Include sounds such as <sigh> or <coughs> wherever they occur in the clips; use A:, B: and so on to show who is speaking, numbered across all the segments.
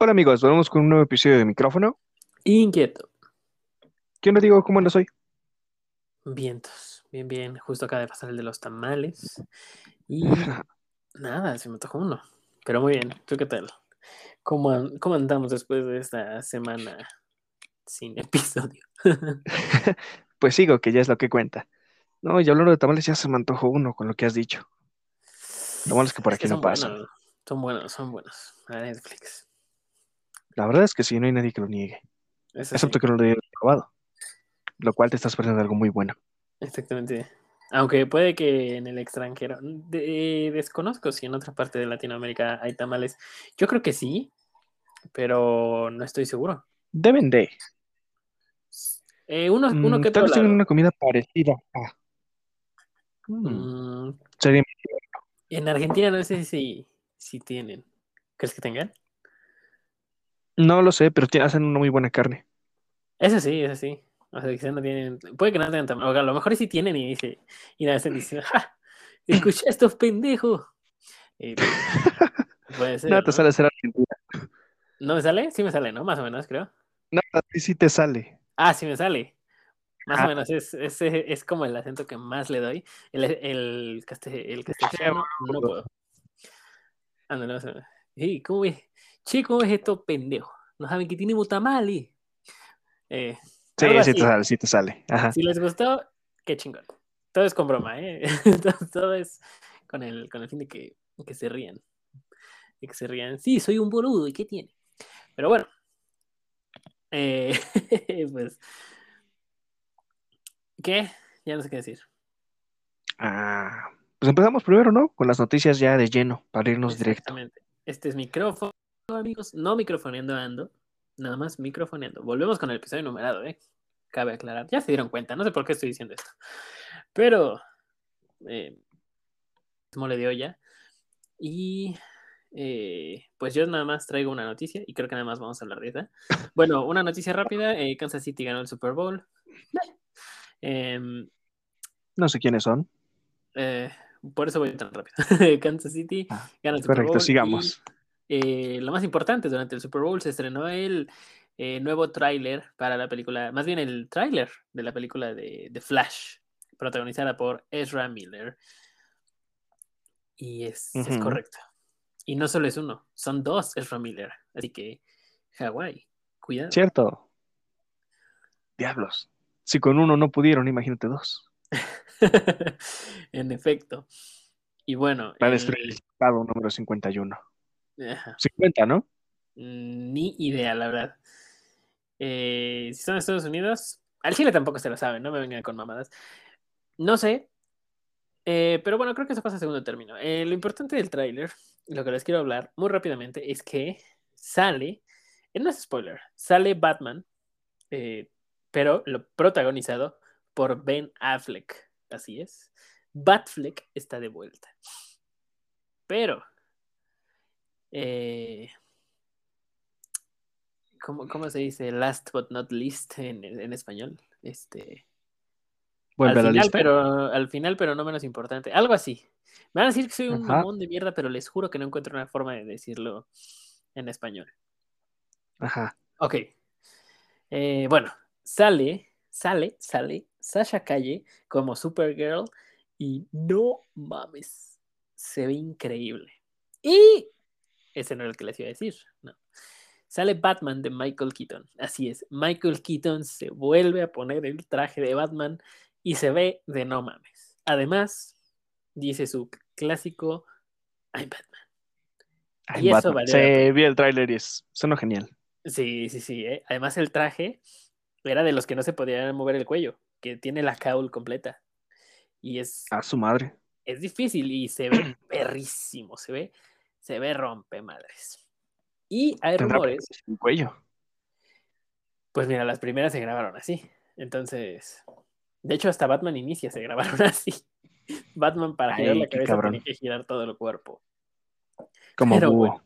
A: Hola amigos, volvemos con un nuevo episodio de micrófono.
B: Inquieto.
A: ¿Quién no digo cómo andas hoy?
B: Vientos. Bien, bien. Justo acaba de pasar el de los tamales. Y <laughs> nada, se me tocó uno. Pero muy bien. ¿Tú qué tal? ¿Cómo, an- cómo andamos después de esta semana sin episodio? <laughs>
A: Pues sigo, que ya es lo que cuenta. No, y hablando de tamales, ya se me antojó uno con lo que has dicho. Lo malo es que por
B: Es que
A: aquí no
B: buenos. Son buenos, son buenos. A Netflix.
A: La verdad es que sí, no hay nadie que lo niegue.
B: Eso
A: Excepto
B: sí,
A: que no lo hayas probado. Lo cual te estás perdiendo algo muy bueno.
B: exactamente. Aunque puede que en el extranjero. de- desconozco si en otra parte de Latinoamérica hay tamales. Yo creo que sí, pero no estoy seguro.
A: Deben de.
B: Eh, uno, uno
A: Mm,
B: que
A: tal vez tengan una comida parecida a. Mm, sería-
B: en Argentina no sé si, si tienen. ¿Crees que tengan?
A: No lo sé, pero hacen una muy buena carne.
B: Eso sí, eso sí. O sea, quizás no tienen. Puede que no tengan tam- O a lo mejor sí tienen y dice. Y nada, están diciendo, ¡ja! Escucha estos pendejos. Y, pues, puede <laughs> ser.
A: Nada te
B: ¿no?
A: sale ser argentina.
B: ¿No me sale? Sí me sale, ¿no? Más o menos, creo.
A: No, a ti sí te sale.
B: Ah, sí me sale. Más
A: Ah.
B: o menos es, es, es como el acento que más le doy. El, el, el castellano no puedo. Ándale, más o menos. Sí, ¿cómo ves? Che, ¿cómo ves estos pendejos? No saben que tenemos tamales. Eh,
A: Sí, sí te sale, sí te sale. Ajá.
B: Si les gustó, qué chingón. Todo es con broma, ¿eh? <laughs> todo, es con el, con el fin de que, que se rían. De que se rían. Sí, soy un boludo, ¿y qué tiene? Pero bueno. Eh, <laughs> pues. ¿Qué? Ya no sé qué decir.
A: Ah, pues empezamos primero, ¿no? Con las noticias ya de lleno, para irnos directo.
B: Este es micrófono, amigos. No microfoneando ando. Nada más microfoneando. Volvemos con el episodio numerado, ¿eh? Cabe aclarar. Ya se dieron cuenta. No sé por qué estoy diciendo esto. Pero. Eh, mole de olla. Y. eh, pues yo nada más traigo una noticia y creo que nada más vamos a hablar de esa. Bueno, una noticia rápida. eh, Kansas City ganó el Super Bowl. Em,
A: No sé quiénes son.
B: eh, por eso voy tan rápido. <laughs> Kansas City
A: Ah,
B: gana el Super
A: Correcto,
B: Bowl.
A: sigamos.
B: y, eh, lo más importante, durante el Super Bowl se estrenó el eh, nuevo tráiler para la película, más bien el tráiler de la película de, de Flash, protagonizada por Ezra Miller. Y es, correcto. Y no solo es uno, son dos Ezra Miller. Así que, Hawái, cuidado.
A: Cierto. Diablos. Si con uno no pudieron, imagínate dos. <laughs>
B: en efecto. Y bueno,
A: Va a
B: el-
A: destruir el estado número 51.
B: Ajá.
A: 50, ¿no?
B: Mm, Ni idea, la verdad. Eh, si son Estados Unidos, al Chile tampoco se lo saben, no me vengan con mamadas. No sé, eh, pero bueno, creo que eso pasa a segundo término. Eh, lo importante del tráiler, lo que les quiero hablar muy rápidamente, es que sale, eh, no es spoiler, sale Batman, pero lo protagonizado por Ben Affleck, así es. Batfleck está de vuelta. Pero, eh, ¿cómo, cómo se dice? Last but not least en, en español. Este, al final,
A: lista.
B: pero al final, pero no menos importante. Algo así. Me van a decir que soy un
A: Ajá.
B: mamón de mierda, pero les juro que no encuentro una forma de decirlo en español.
A: Ajá.
B: Ok. Eh, bueno, sale, sale, sale Sasha Calle como Supergirl y no mames, se ve increíble. Y ese no era el que les iba a decir, no. Sale Batman de Michael Keaton. Así es, Michael Keaton se vuelve a poner el traje de Batman y se ve de no mames. Además, dice su clásico I'm Batman. Y eso
A: Batman.
B: valió pena.
A: vi el tráiler y es, sonó genial.
B: Sí, sí, sí. ¿eh? Además, el traje era de los que no se podían mover el cuello, que tiene la caul completa. Y es,
A: A su madre.
B: es difícil y se ve <clears throat> perrísimo, se ve, se ve rompe madres. Y hay rumores,
A: un cuello.
B: pues mira, las primeras se grabaron así. Entonces, de hecho, hasta Batman Inicia se grabaron <laughs> así. Batman para girar la cabeza
A: cabrón.
B: tenía que girar todo el cuerpo.
A: Como
B: Pero
A: búho.
B: bueno.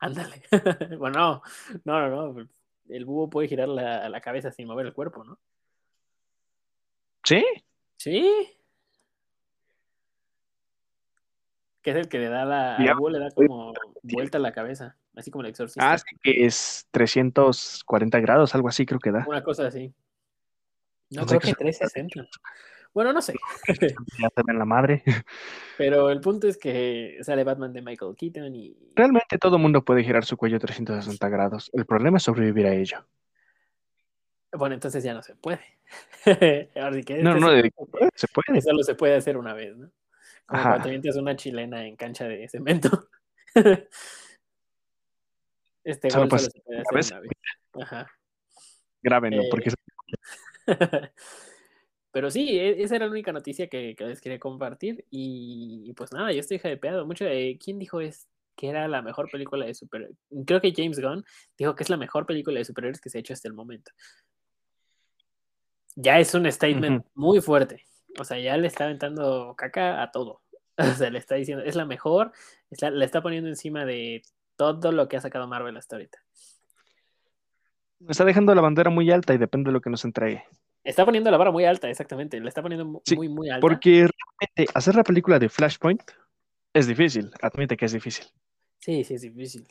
B: Ándale. <laughs> bueno, no, no, no, no. El búho puede girar la, la cabeza sin mover el cuerpo, ¿no?
A: ¿Sí?
B: Sí. Que es el que le da la. Búho le da como vuelta a la cabeza. Así como el exorcista.
A: Ah, sí, que es 340 grados, algo así creo que da.
B: Una cosa así. No,
A: Pensé
B: creo
A: que
B: que
A: eso-
B: 360. Bueno, no sé. <laughs>
A: Ya se ven la madre. <laughs>
B: Pero el punto es que sale Batman de Michael Keaton y.
A: Realmente todo mundo puede girar su cuello 360 grados. El problema es sobrevivir a ello.
B: Bueno, entonces ya no se puede. <laughs> Ahora sí que
A: No,
B: este
A: no,
B: se
A: se
B: puede. Solo se puede hacer una vez, ¿no? Como
A: Ajá.
B: cuando una chilena en cancha de cemento. <laughs> este gol
A: pasa
B: solo se puede hacer una vez. Ajá.
A: Grábenlo,
B: Eh,
A: porque es- <laughs>
B: Pero sí, e- esa era la única noticia que, que les quería compartir. Y, y pues nada, yo estoy hypeado mucho. Eh, ¿Quién dijo es que era la mejor película de superhéroes? Creo que James Gunn dijo que es la mejor película de superhéroes que se ha hecho hasta el momento. Ya es un statement muy fuerte. O sea, ya le está aventando caca a todo. <laughs> O sea, le está diciendo, es la mejor, está, le está poniendo encima de todo lo que ha sacado Marvel hasta ahorita.
A: está dejando la bandera muy alta y depende de lo que nos entregue.
B: Está poniendo la vara muy alta, exactamente. Le está poniendo
A: Sí,
B: muy, muy alta.
A: Porque realmente hacer la película de Flashpoint es difícil, admite que es difícil.
B: Sí, sí, es difícil.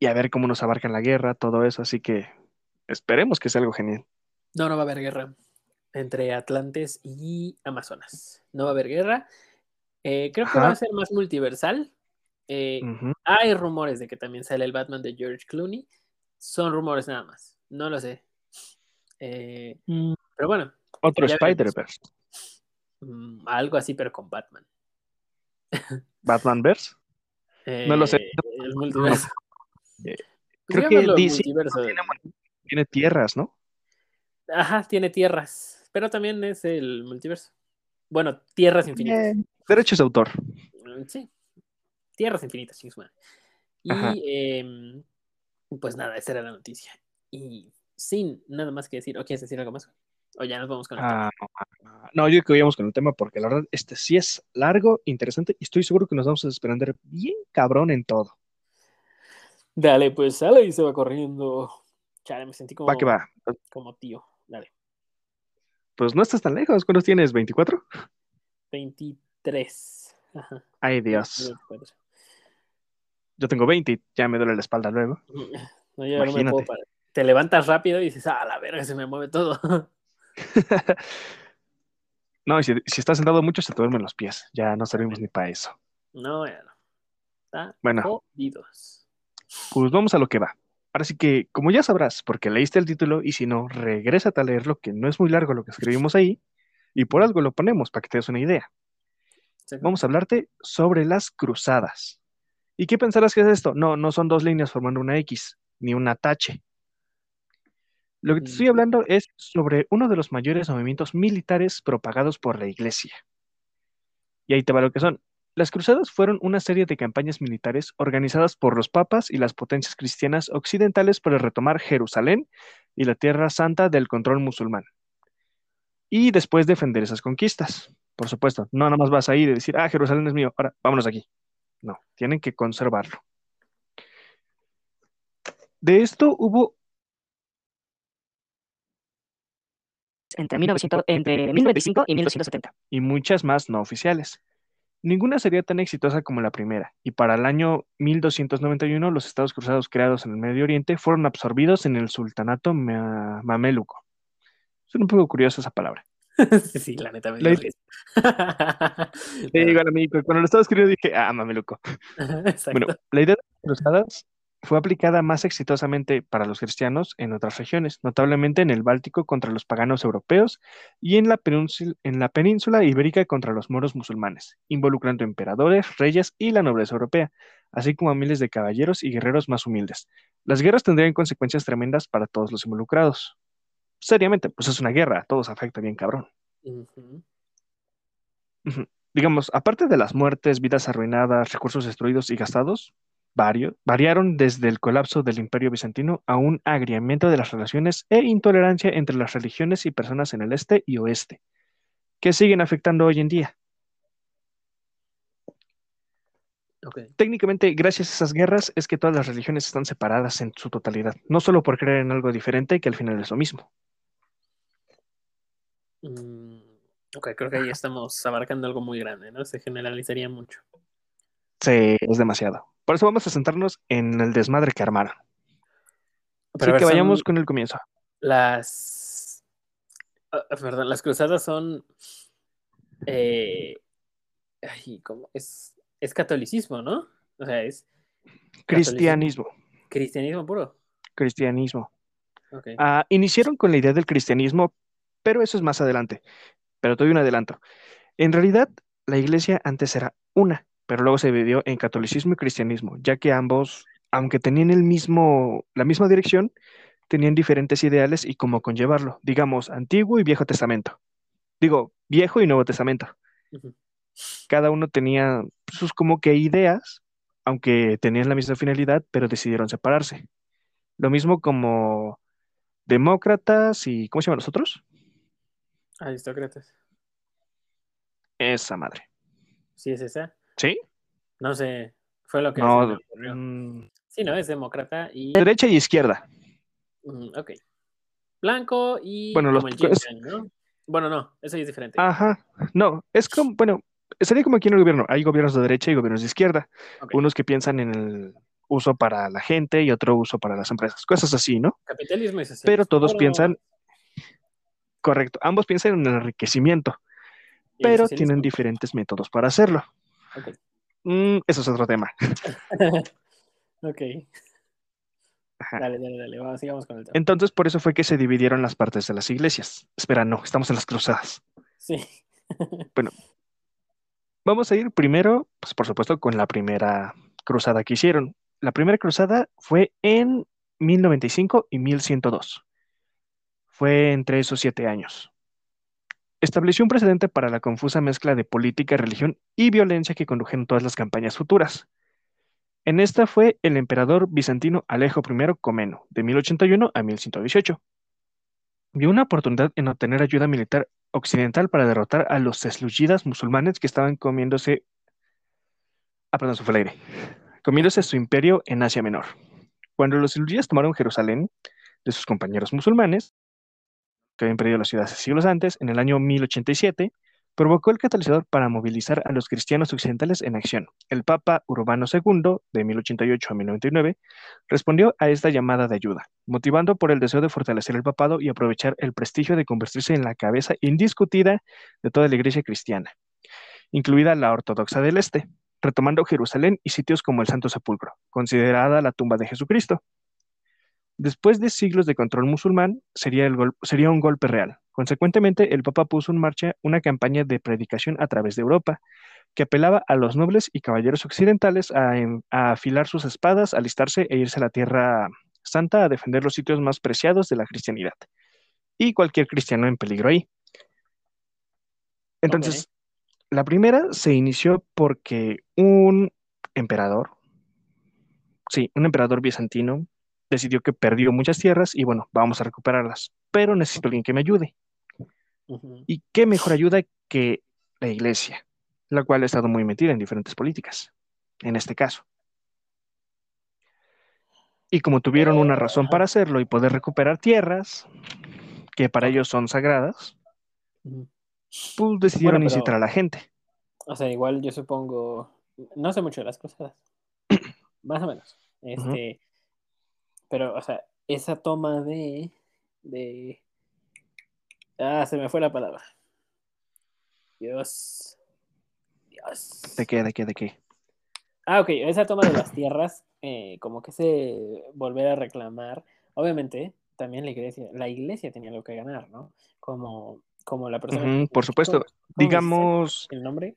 A: Y a ver cómo nos abarcan la guerra, todo eso, así que esperemos que sea algo genial.
B: No, no va a haber guerra entre Atlantes y Amazonas. No va a haber guerra. Eh, creo que va a ser más multiversal. Eh. Hay rumores de que también sale el Batman de George Clooney. Son rumores nada más. No lo sé. Eh, pero bueno,
A: Otro. Spider-Verse.
B: mm, algo así, pero con Batman. <laughs>
A: Batman-Verse. No lo sé.
B: Eh, El multiverso.
A: Eh,
B: Pues
A: creo que DC
B: multiverso.
A: tiene, tiene tierras, ¿no?
B: Ajá, tiene tierras. Pero también es el multiverso. Bueno, tierras infinitas.
A: Eh, derechos de autor.
B: Mm, Sí. Tierras infinitas.
A: Ajá.
B: Y em, pues nada, esa era la noticia. Y sin nada más que decir, ¿o quieres decir algo más? O ya nos vamos con el tema.
A: Ah, no, yo creo que vayamos con el tema porque la verdad, este sí es largo, interesante y estoy seguro que nos vamos a desprender bien cabrón en todo.
B: Dale, pues sale y se va corriendo. Chale, me sentí como,
A: Va que va.
B: como tío.
A: Pues no estás tan lejos. ¿Cuántos tienes? ¿24?
B: 23. Ajá.
A: Ay, Dios.
B: 24.
A: Yo tengo 20 y ya me duele la espalda luego.
B: No, yo no me puedo parar. Te levantas rápido y dices, ah, la verga, se me mueve todo. <laughs>
A: no, si, si estás sentado mucho se te duermen los pies. Ya no servimos ni para eso.
B: no, ya no. Está
A: Bueno.
B: jodidos.
A: Pues vamos a lo que va. Ahora sí que, como ya sabrás, porque leíste el título y si no, regrésate a leerlo, que no es muy largo lo que escribimos ahí, y por algo lo ponemos para que te des una idea. Vamos a hablarte sobre las cruzadas. ¿Y qué pensarás que es esto? No, no son dos líneas formando una X, ni un tache. Lo que te estoy
B: Mm.
A: hablando es sobre uno de los mayores movimientos militares propagados por la Iglesia. Y ahí te va lo que son. Las cruzadas fueron una serie de campañas militares organizadas por los papas y las potencias cristianas occidentales para retomar Jerusalén y la Tierra Santa del control musulmán. Y después defender esas conquistas. Por supuesto, no nada más vas ahí de decir, ah, Jerusalén es mío, ahora vámonos aquí. No, tienen que conservarlo. De esto hubo
C: entre, 1900, entre 1925 y 1270.
A: y muchas más no oficiales. Ninguna sería tan exitosa como la primera, y para el año 1291 los estados cruzados creados en el Medio Oriente fueron absorbidos en el sultanato ma- mameluco. Es un poco curiosa esa palabra. <laughs>
B: sí, la neta me
A: La
B: risa. <laughs>
A: Sí,
B: Pero-
A: igual a mí, cuando lo estaba escribiendo dije, ah, mameluco. <laughs> Bueno, la idea de las cruzadas fue aplicada más exitosamente para los cristianos en otras regiones, notablemente en el Báltico contra los paganos europeos y en la, península, en la península ibérica contra los moros musulmanes, involucrando emperadores, reyes y la nobleza europea, así como a miles de caballeros y guerreros más humildes. Las guerras tendrían consecuencias tremendas para todos los involucrados. Seriamente, pues es una guerra, a todos afecta bien cabrón. Digamos, aparte de las muertes, vidas arruinadas, recursos destruidos y gastados, vario- variaron desde el colapso del Imperio Bizantino a un agriamiento de las relaciones e intolerancia entre las religiones y personas en el este y oeste, que siguen afectando hoy en día. Técnicamente, gracias a esas guerras, es que todas las religiones están separadas en su totalidad, no solo por creer en algo diferente, que al final es lo mismo.
B: Mm, Ok, creo que ahí estamos abarcando algo muy grande, ¿no? Se generalizaría mucho.
A: Sí, es demasiado. Por eso vamos a centrarnos en el desmadre que armaron.
B: Pero
A: Así que vayamos con el comienzo.
B: las... ah, ah, perdón, las cruzadas son... eh, ay, ¿cómo? Es, es catolicismo, ¿no? O sea, es
A: Cristianismo.
B: cristianismo puro.
A: Cristianismo. Ah, iniciaron con la idea del cristianismo, pero eso es más adelante. Pero te doy un adelanto. En realidad, la iglesia antes era una, pero luego se dividió en catolicismo y cristianismo, ya que ambos, aunque tenían el mismo, la misma dirección, tenían diferentes ideales y cómo conllevarlo. Digamos, Antiguo y Viejo Testamento. Digo, Viejo y Nuevo Testamento. Cada uno tenía sus como que ideas, aunque tenían la misma finalidad, pero decidieron separarse. Lo mismo como demócratas y, ¿cómo se llaman los otros?
B: Aristócratas.
A: Esa madre.
B: Sí, es esa.
A: ¿Sí?
B: No sé, fue lo que
A: No,
B: se me ocurrió.
A: mm,
B: Sí, no, es demócrata y...
A: derecha y izquierda.
B: Mm, ok. Blanco y
A: Bueno, los-
B: como el yin
A: es-
B: ¿no? Bueno, no, eso ya es diferente.
A: Ajá. No, es como, bueno, sería como aquí en el gobierno. Hay gobiernos de derecha y gobiernos de izquierda. Unos que piensan en el uso para la gente y otro uso para las empresas. Cosas así, ¿no?
B: Capitalismo y socialismo.
A: Pero todos piensan, correcto, ambos piensan en el enriquecimiento,
B: el
A: pero tienen diferentes métodos para hacerlo.
B: Ok.
A: Mm, eso es otro tema. <laughs>
B: ok,
A: Ajá.
B: dale, dale, dale. Vamos, sigamos con el tema.
A: Entonces, por eso fue que se dividieron las partes de las iglesias. Espera, no, estamos en las cruzadas.
B: Sí. <laughs>
A: Vamos a ir primero, pues por supuesto, con la primera cruzada que hicieron. La primera cruzada fue en 1095 y 1102. Fue entre esos siete años. Estableció un precedente para la confusa mezcla de política, religión y violencia que condujeron todas las campañas futuras. En esta fue el emperador bizantino Alejo I Comeno, de 1081 a 1118. Vio una oportunidad en obtener ayuda militar occidental para derrotar a los selyúcidas musulmanes que estaban comiéndose, ah, perdón, el aire, comiéndose su imperio en Asia Menor. Cuando los selyúcidas tomaron Jerusalén de sus compañeros musulmanes, que habían perdido la ciudad siglos antes, en el año 1087, provocó el catalizador para movilizar a los cristianos occidentales en acción. El Papa Urbano II, de 1088 a 1099, respondió a esta llamada de ayuda, motivando por el deseo de fortalecer el papado y aprovechar el prestigio de convertirse en la cabeza indiscutida de toda la iglesia cristiana, incluida la ortodoxa del Este, retomando Jerusalén y sitios como el Santo Sepulcro, considerada la tumba de Jesucristo. Después de siglos de control musulmán, sería, el gol- sería un golpe real. Consecuentemente, el Papa puso en marcha una campaña de predicación a través de Europa, que apelaba a los nobles y caballeros occidentales a, a afilar sus espadas, alistarse e irse a la Tierra Santa a defender los sitios más preciados de la cristianidad y cualquier cristiano en peligro ahí. Entonces, la primera se inició porque un emperador, sí, un emperador bizantino, decidió que perdió muchas tierras y bueno, vamos a recuperarlas, pero necesito alguien que me ayude. ¿Y qué mejor ayuda que la iglesia, la cual ha estado muy metida en diferentes políticas, en este caso? Y como tuvieron una razón
B: Ajá.
A: para hacerlo y poder recuperar tierras, que para ellos son sagradas, pues decidieron
B: Bueno, pero-
A: incitar a la gente.
B: O sea, igual yo supongo, no sé mucho de las cruzadas, <clears throat> más o menos. Este, pero, o sea, esa toma de, de, ah, se me fue la palabra. Dios, Dios.
A: ¿De qué, de qué, de qué?
B: Ah, ok, esa toma de las tierras, eh, como que se volver a reclamar. Obviamente, también la iglesia, la iglesia tenía algo que ganar, ¿no? Como, como la persona. Que-
A: por supuesto.
B: ¿cómo- cómo me dices
A: Digamos,
B: el nombre?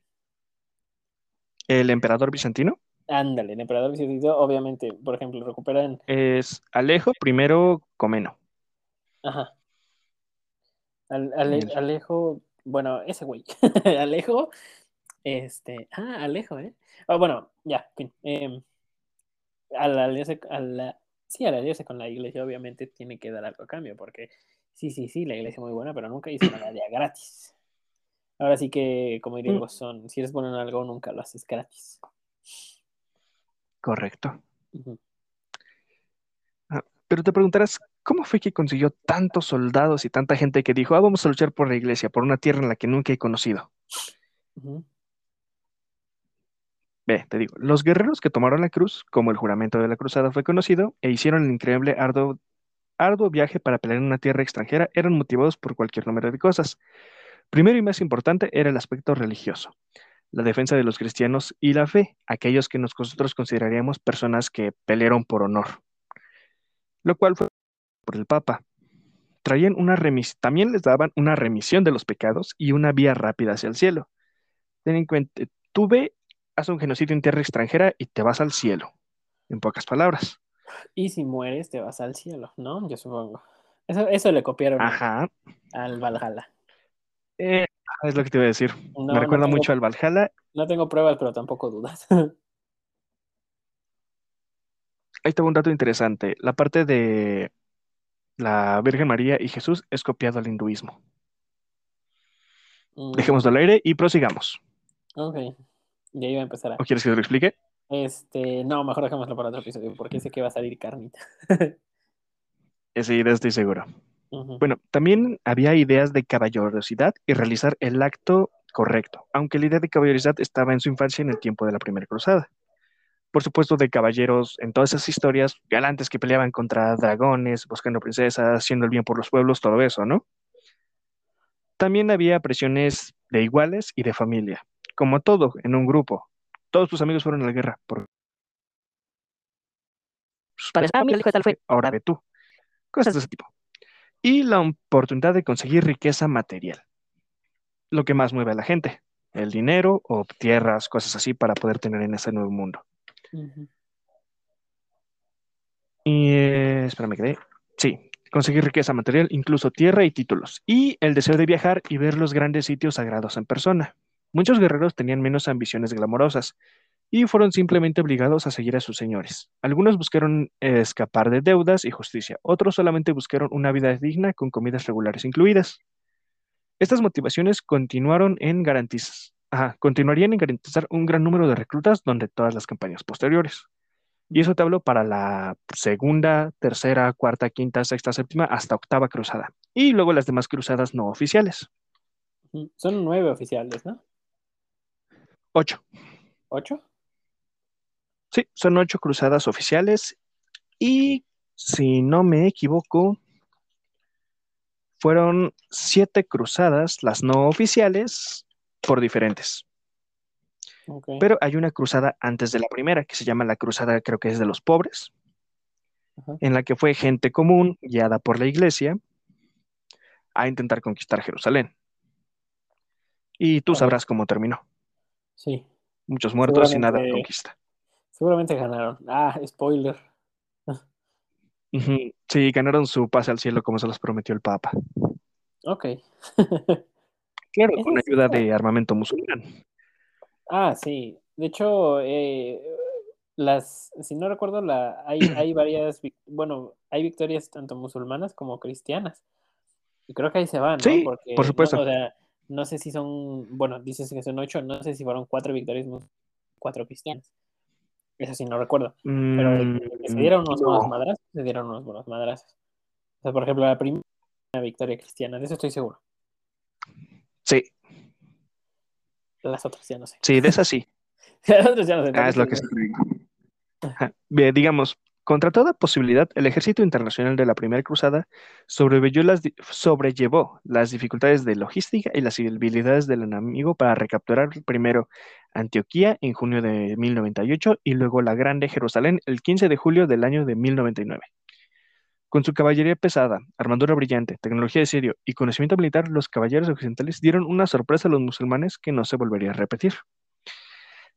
A: el emperador bizantino
B: Ándale, el emperador bizantino, obviamente, por ejemplo, recuperan.
A: es Alejo I Comeno.
B: Ajá. Al- Ale-
A: El-
B: Alejo, bueno, ese güey. <laughs> Alejo, este. Ah, Alejo, ¿eh? Ah, bueno, ya, fin. Em, a la alianza, a la, sí, a la alianza con la iglesia, obviamente, tiene que dar algo a cambio, porque sí, sí, sí, la iglesia es muy buena, pero nunca hizo nada de gratis. Ahora sí que, como diría el
A: Mm.
B: Si eres bueno en algo, nunca lo haces gratis.
A: Correcto.
B: Ujú.
A: Pero te preguntarás, ¿cómo fue que consiguió tantos soldados y tanta gente que dijo, ah, vamos a luchar por la iglesia, por una tierra en la que nunca he conocido? Ve, te digo, los guerreros que tomaron la cruz, como el juramento de la cruzada fue conocido, e hicieron el increíble arduo, arduo viaje para pelear en una tierra extranjera, eran motivados por cualquier número de cosas. Primero y más importante era el aspecto religioso, la defensa de los cristianos y la fe, aquellos que nosotros consideraríamos personas que pelearon por honor, lo cual fue por el Papa. Traían una remis también les daban una remisión de los pecados y una vía rápida hacia el cielo. Ten en cuenta, tú ve, haz un genocidio en tierra extranjera y te vas al cielo, en pocas palabras.
B: Y si mueres, te vas al cielo, ¿no? Yo supongo. Eso, eso le copiaron
A: Ajá,
B: al Valhalla.
A: Eh, es lo que te iba a decir.
B: No,
A: Me
B: no
A: recuerda
B: tengo-
A: mucho al Valhalla.
B: No tengo pruebas, pero tampoco dudas. <laughs>
A: Ahí va un dato interesante. La parte de la Virgen María y Jesús es copiado al hinduismo.
B: Mm,
A: Dejemos al aire y prosigamos.
B: Ok. Ya iba a empezar a.
A: ¿O quieres que te lo explique?
B: Este, no, mejor dejémoslo para otro episodio, porque sé que va a salir carnita. <laughs>
A: Sí, de estoy seguro. Bueno, también había ideas de caballerosidad y realizar el acto correcto, aunque la idea de caballerosidad estaba en su infancia en el tiempo de la Primera Cruzada. Por supuesto, de caballeros en todas esas historias, galantes que peleaban contra dragones, buscando princesas, haciendo el bien por los pueblos, todo eso, ¿no? También había presiones de iguales y de familia, como todo en un grupo. Todos tus amigos fueron a la guerra. Por...
C: Para ah, el hijo tal fue.
A: Ahora ve tú. Cosas de ese tipo. Y la oportunidad de conseguir riqueza material. Lo que más mueve a la gente. El dinero o tierras, cosas así para poder tener en ese nuevo mundo. Y eh, espérame que. Sí, conseguir riqueza material, incluso tierra y títulos. Y el deseo de viajar y ver los grandes sitios sagrados en persona. Muchos guerreros tenían menos ambiciones glamorosas y fueron simplemente obligados a seguir a sus señores. Algunos buscaron escapar de deudas y justicia, otros solamente buscaron una vida digna con comidas regulares incluidas. Estas motivaciones continuaron en garantizas, ajá, continuarían en garantizar un gran número de reclutas durante todas las campañas posteriores. Y eso te hablo para la segunda, tercera, cuarta, quinta, sexta, séptima, hasta octava cruzada. Y luego las demás cruzadas no oficiales.
B: Son nueve oficiales, ¿no?
A: Ocho.
B: ¿Ocho?
A: Sí, son ocho cruzadas oficiales. Y si no me equivoco, fueron siete cruzadas, las no oficiales, por diferentes. Pero hay una cruzada antes de la primera, que se llama la cruzada, creo que es de los pobres, en la que fue gente común, guiada por la iglesia, a intentar conquistar Jerusalén. Y tú sabrás cómo terminó.
B: Sí,
A: Muchos muertos y nada de conquista.
B: Seguramente ganaron. Ah, spoiler.
A: Sí, ganaron su pase al cielo como se los prometió el Papa.
B: Ok.
A: Claro, <laughs> con ayuda de armamento musulmán.
B: Ah, sí. De hecho, eh, las, si no recuerdo, la, hay, hay <clears throat> varias, bueno, hay victorias tanto musulmanas como cristianas. Y creo que ahí se van, ¿no?
A: Sí,
B: Porque,
A: por
B: no,
A: supuesto.
B: o sea, no sé si son, bueno, dices que son ocho, no sé si fueron cuatro victorias, cuatro cristianas. Eso sí, no recuerdo. Pero que- que se dieron unos buenos
A: Mm, no.
B: madrazos, se dieron unos buenos madrazos. O sea, por ejemplo, la primera victoria cristiana, de eso estoy seguro.
A: Sí,
B: Las otras ya no sé.
A: sí, de esa sí. <laughs>
B: Las otras ya no sé.
A: Ah, es lo que. Ve, Digamos, contra toda posibilidad, el ejército internacional de la Primera Cruzada las, sobrellevó las dificultades de logística y las habilidades del enemigo para recapturar primero Antioquía en junio de 1098 y luego la Grande Jerusalén el 15 de julio del año de 1099. Con su caballería pesada, armadura brillante, tecnología de asedio y conocimiento militar, los caballeros occidentales dieron una sorpresa a los musulmanes que no se volvería a repetir.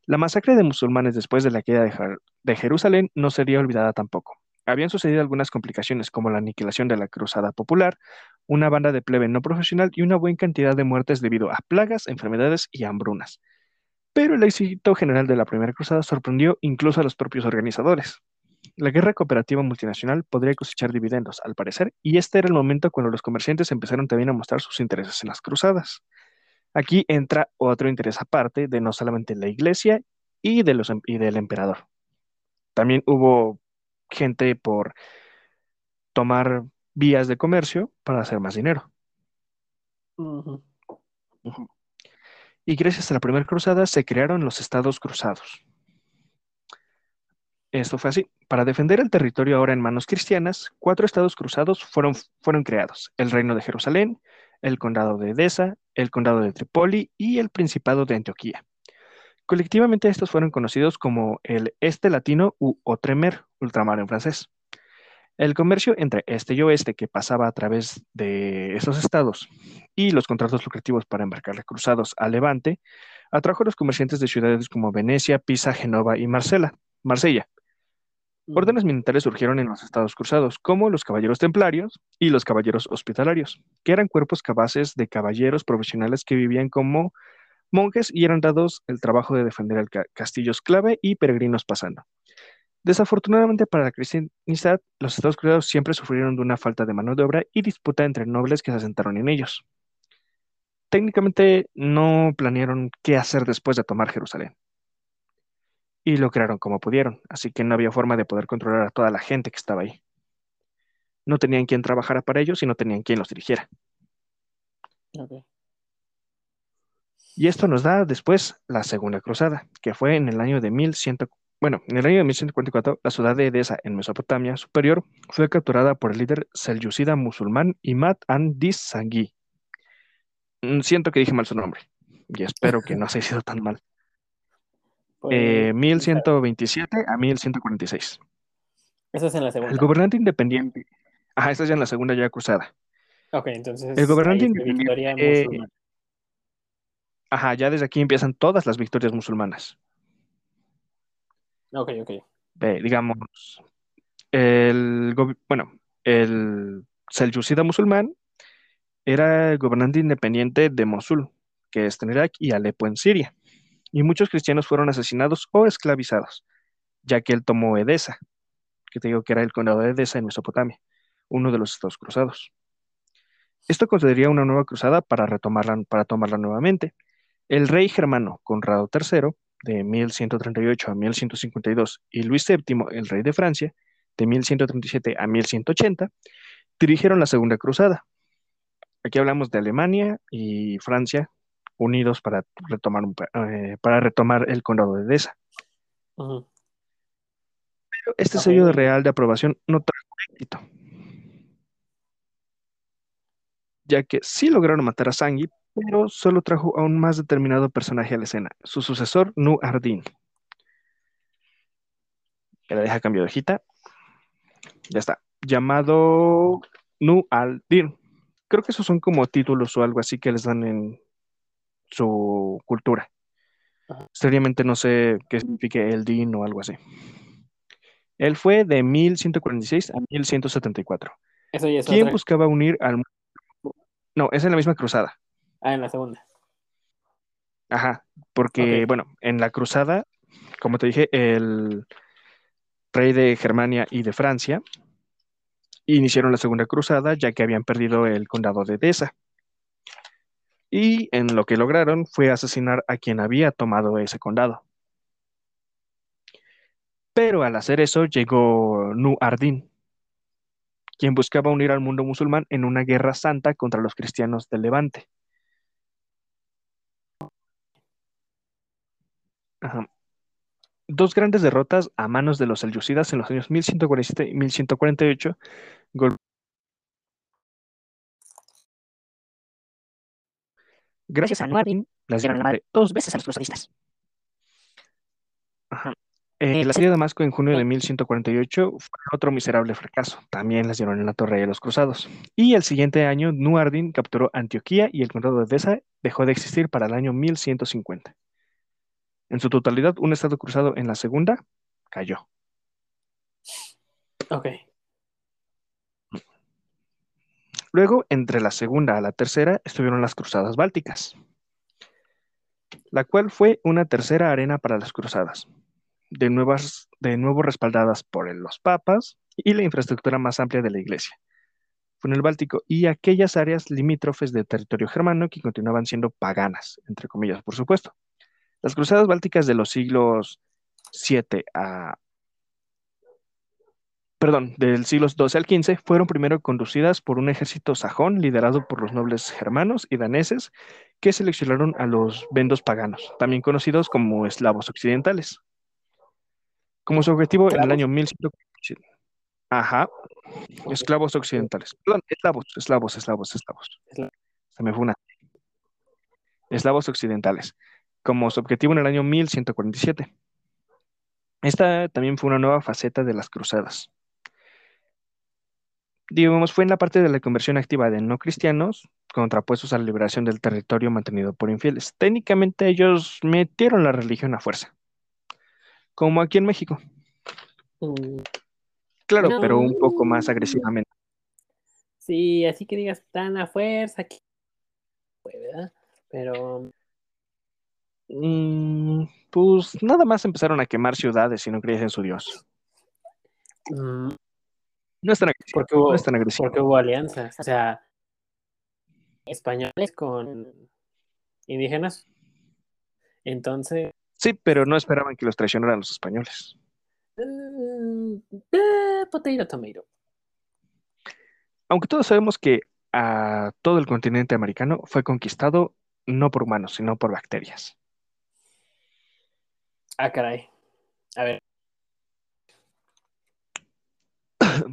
A: La masacre de musulmanes después de la queda de, de Jerusalén no sería olvidada tampoco. Habían sucedido algunas complicaciones como la aniquilación de la Cruzada Popular, una banda de plebe no profesional y una buena cantidad de muertes debido a plagas, enfermedades y hambrunas. Pero el éxito general de la Primera Cruzada sorprendió incluso a los propios organizadores. La guerra cooperativa multinacional podría cosechar dividendos, al parecer, y este era el momento cuando los comerciantes empezaron también a mostrar sus intereses en las cruzadas. Aquí entra otro interés aparte de no solamente la iglesia y, de los, em- y del emperador. También hubo gente por tomar vías de comercio para hacer más dinero. Y gracias a la primera cruzada se crearon los estados cruzados. Esto fue así. Para defender el territorio ahora en manos cristianas, cuatro estados cruzados fueron, fueron creados. El reino de Jerusalén, el condado de Edesa, el condado de Tripoli y el principado de Antioquía. Colectivamente estos fueron conocidos como el Este Latino u Outremer, ultramar en francés. El comercio entre este y oeste que pasaba a través de esos estados y los contratos lucrativos para embarcar cruzados a Levante atrajo a los comerciantes de ciudades como Venecia, Pisa, Genova y Marsella, Marsella. Órdenes militares surgieron en los estados cruzados, como los caballeros templarios y los caballeros hospitalarios, que eran cuerpos capaces de caballeros profesionales que vivían como monjes y eran dados el trabajo de defender el ca- castillos clave y peregrinos pasando. Desafortunadamente para la cristianidad, los estados cruzados siempre sufrieron de una falta de mano de obra y disputa entre nobles que se asentaron en ellos. Técnicamente no planearon qué hacer después de tomar Jerusalén y lo crearon como pudieron, así que no había forma de poder controlar a toda la gente que estaba ahí. No tenían quien trabajara para ellos y no tenían quien los dirigiera. Y esto nos da después la Segunda Cruzada, que fue en el año de 1100, bueno, en el año de 1144, la ciudad de Edesa, en Mesopotamia superior, fue capturada por el líder selyúcida musulmán Imad an-Dis-Sanghi. Mm, Siento que dije mal su nombre, y espero que no haya sido tan mal.
B: Pues,
A: Eh, 1127 a 1146.
B: Eso es en la segunda.
A: El gobernante independiente. Ajá, esta es ya en la Segunda ya Cruzada.
B: Ok, entonces.
A: El gobernante independiente, eh. Ajá, ya desde aquí empiezan todas las victorias musulmanas.
B: Ok, ok.
A: Ve, digamos, el, bueno, el selyúcida musulmán era el gobernante independiente de Mosul, que está en Irak, y Alepo en Siria. Y muchos cristianos fueron asesinados o esclavizados, ya que él tomó Edesa, que te digo que era el condado de Edesa en Mesopotamia, uno de los estados cruzados. Esto concedería una nueva cruzada para retomarla, para tomarla nuevamente. El rey germano Conrado III, de 1138 a 1152, y Luis VII, el rey de Francia, de 1137 a 1180, dirigieron la Segunda Cruzada. Aquí hablamos de Alemania y Francia unidos para retomar, un eh, para retomar el condado de Edesa. Pero este sello de real de aprobación no trajo éxito, ya que sí lograron matar a Sangui, pero solo trajo a un más determinado personaje a la escena, su sucesor Nu Ardin. Que la deja cambio de hojita. Ya está. Llamado Nu al-Din. Creo que esos son como títulos o algo así que les dan en su cultura.
B: Ajá.
A: Seriamente no sé qué signifique el Din o algo así. Él fue de 1146 a 1174.
B: Eso ya es
A: ¿Quién
B: otra.
A: buscaba unir al mundo? No, es en la misma cruzada.
B: Ah, en la segunda.
A: Ajá, porque, bueno, en la cruzada, como te dije, el rey de Germania y de Francia iniciaron la segunda cruzada ya que habían perdido el condado de Edesa. Y en lo que lograron fue asesinar a quien había tomado ese condado. Pero al hacer eso llegó Nu Ardin, quien buscaba unir al mundo musulmán en una guerra santa contra los cristianos del Levante. Dos grandes derrotas a manos de los selyúcidas en los años 1147 y 1148 gol-
C: Gracias a Nuardin,
A: las
C: dieron la madre dos veces a los cruzadistas.
A: Ajá. Eh, el asedio de Damasco en junio de 1148 fue otro miserable fracaso. También las dieron en la Torre de los Cruzados. Y el siguiente año, Nuardin capturó Antioquía y el condado de Edesa dejó de existir para el año 1150. En su totalidad, un estado cruzado en la segunda cayó.
B: Ok.
A: Luego, entre la segunda a la tercera, estuvieron las cruzadas bálticas, la cual fue una tercera arena para las cruzadas, de, nuevo respaldadas por los papas y la infraestructura más amplia de la iglesia. Fue en el Báltico y aquellas áreas limítrofes de territorio germano que continuaban siendo paganas, entre comillas, por supuesto. Las cruzadas bálticas de los siglos 7 a perdón, del siglo XII al XV, fueron primero conducidas por un ejército sajón liderado por los nobles germanos y daneses que seleccionaron a los vendos paganos, también conocidos como eslavos occidentales. Como su objetivo en el año 1147. Ajá, esclavos occidentales. Perdón, eslavos, eslavos, eslavos, eslavos.
B: Esla-
A: Se me fue una. Eslavos occidentales. Como su objetivo en el año 1147. Esta también fue una nueva faceta de las cruzadas. Digamos, fue en la parte de la conversión activa de no cristianos, contrapuestos a la liberación del territorio mantenido por infieles. Técnicamente ellos metieron la religión a fuerza, como aquí en México.
B: Mm,
A: Claro,
B: No.
A: pero un poco más agresivamente.
B: Sí, así que digas tan a fuerza que ¿verdad? Pero
A: Mm, pues nada más empezaron a quemar ciudades si no creías en su Dios.
B: mm,
A: No es tan agresivo.
B: porque hubo,
A: No es tan agresivo.
B: porque hubo alianzas, o sea, españoles con indígenas. Entonces,
A: Sí, pero no esperaban que los traicionaran los españoles.
B: eh, potato tomato.
A: Aunque todos sabemos que a todo el continente americano fue conquistado no por humanos, sino por bacterias.
B: Ah, caray. A ver,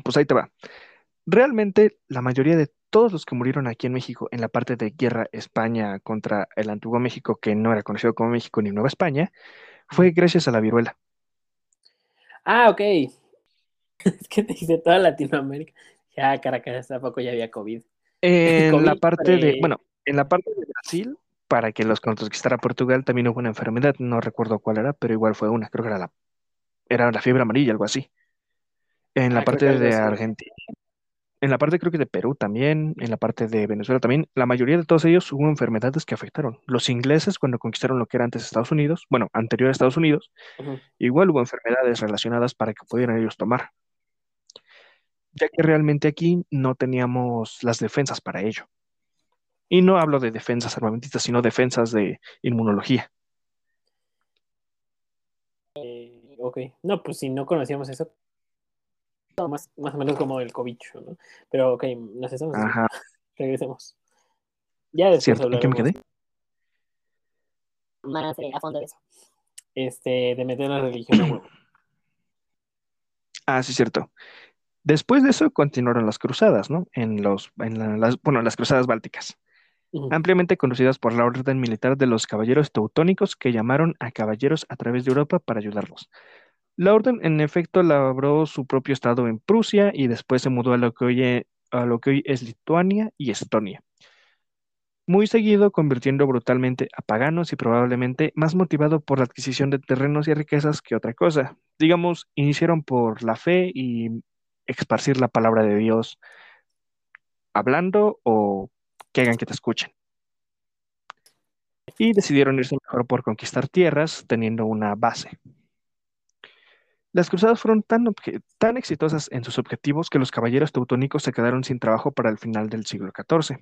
A: Pues ahí te va. Realmente la mayoría de todos los que murieron aquí en México en la parte de guerra España contra el antiguo México, que no era conocido como México ni Nueva España, fue gracias a la viruela.
B: Ah, ok. <laughs> Es que te dice toda Latinoamérica. Ya, Caracas, tampoco ya había COVID. <laughs>
A: En la parte de, bueno, en la parte de Brasil, para que los conquistara Portugal, también hubo una enfermedad, no recuerdo cuál era, pero igual fue una, creo que era la, era la fiebre amarilla, algo así. En la
B: Ah,
A: parte de. Argentina, en la parte creo que de Perú también, en la parte de Venezuela también, la mayoría de todos ellos hubo enfermedades que afectaron. Los ingleses, cuando conquistaron lo que era antes Estados Unidos, bueno, anterior a Estados Unidos, igual hubo enfermedades relacionadas para que pudieran ellos tomar, ya que realmente aquí no teníamos las defensas para ello. Y no hablo de defensas armamentistas, sino defensas de inmunología.
B: Eh, ok. No, pues si no conocíamos eso, más, más o menos como el cobicho, ¿no? Pero ok, nos estamos
A: Ajá, <laughs>
B: regresemos. Ya después
A: cierto. ¿En qué me quedé?
C: Más eh, a fondo de eso.
B: este, de meter la religión a huevo. <clears throat>
A: Ah, sí, cierto. Después de eso continuaron las cruzadas, ¿no? En los, en la- las, bueno, las cruzadas bálticas, ampliamente conocidas por la orden militar de los caballeros teutónicos que llamaron a caballeros a través de Europa para ayudarlos. La orden, en efecto, labró su propio estado en Prusia y después se mudó a lo que hoy, a lo que hoy es Lituania y Estonia. Muy seguido, convirtiendo brutalmente a paganos y probablemente más motivado por la adquisición de terrenos y riquezas que otra cosa. Digamos, iniciaron por la fe y esparcir la palabra de Dios hablando o que hagan que te escuchen. Y decidieron irse mejor por conquistar tierras teniendo una base. Las cruzadas fueron tan, exitosas en sus objetivos que los caballeros teutónicos se quedaron sin trabajo para el final del siglo XIV.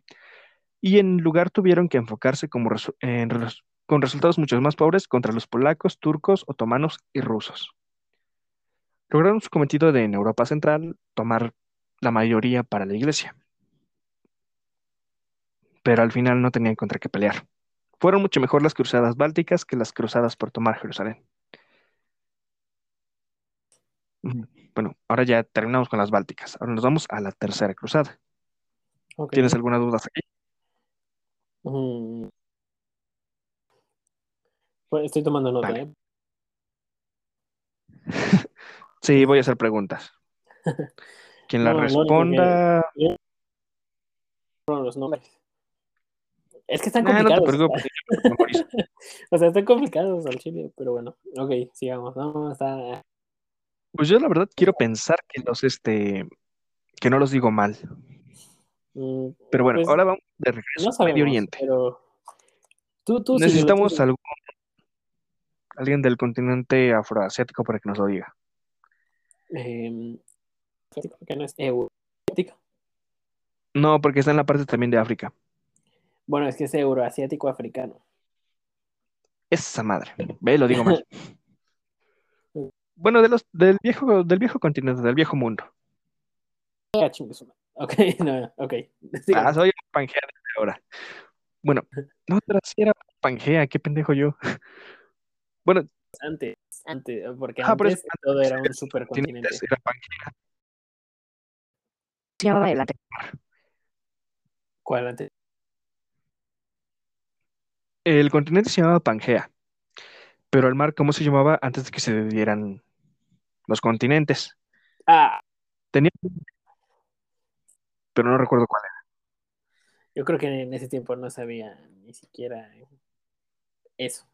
A: Y en lugar tuvieron que enfocarse con resultados mucho más pobres contra los polacos, turcos, otomanos y rusos. Lograron su cometido de en Europa Central tomar la mayoría para la iglesia. Pero al final no tenían contra qué pelear. Fueron mucho mejor las cruzadas bálticas que las cruzadas por tomar Jerusalén. Bueno, ahora ya terminamos con las bálticas. Ahora nos vamos a la tercera cruzada. ¿Tienes alguna duda aquí?
B: Mm. Pues estoy tomando nota,
A: Vale.
B: ¿eh? <laughs>
A: Sí, voy a hacer preguntas. <laughs> Quien la
B: No, lo único que-
A: responda.
B: Fueron los nombres. Es que están
A: Nah, no te
B: complicados.
A: preocupes, <laughs>
B: o sea, están complicados al chile, pero bueno. Ok, sigamos. No, está.
A: Pues yo la verdad quiero pensar que los este que no los digo mal.
B: mm,
A: Pero bueno,
B: Pues,
A: ahora vamos de regreso
B: no
A: a Medio Oriente.
B: pero. Tú, tú
A: Necesitamos algún alguien del continente afroasiático para que nos lo diga.
B: Que no es euroasiático.
A: No, porque está en la parte también de África.
B: Bueno, es que es euroasiático africano.
A: Esa madre. Ve, lo digo mal. <laughs> Bueno, de los, del viejo, del viejo continente, del viejo mundo.
B: Ah. Ok, <laughs> no, ok. <laughs>
A: Ah, soy Pangea desde ahora. Bueno, <laughs> no, pero sí era Pangea, qué pendejo yo. Bueno,
B: Antes, antes, porque
A: Ah,
B: antes
A: es-
B: todo era un supercontinente.
A: era Pangea.
C: Se llamaba el ante-
B: ¿Cuál antes?
A: El continente se llamaba Pangea, pero el mar, ¿cómo se llamaba antes de que se dividieran los continentes?
B: Ah,
A: Tenía, pero no recuerdo cuál era.
B: yo creo que en ese tiempo no sabía ni siquiera eso.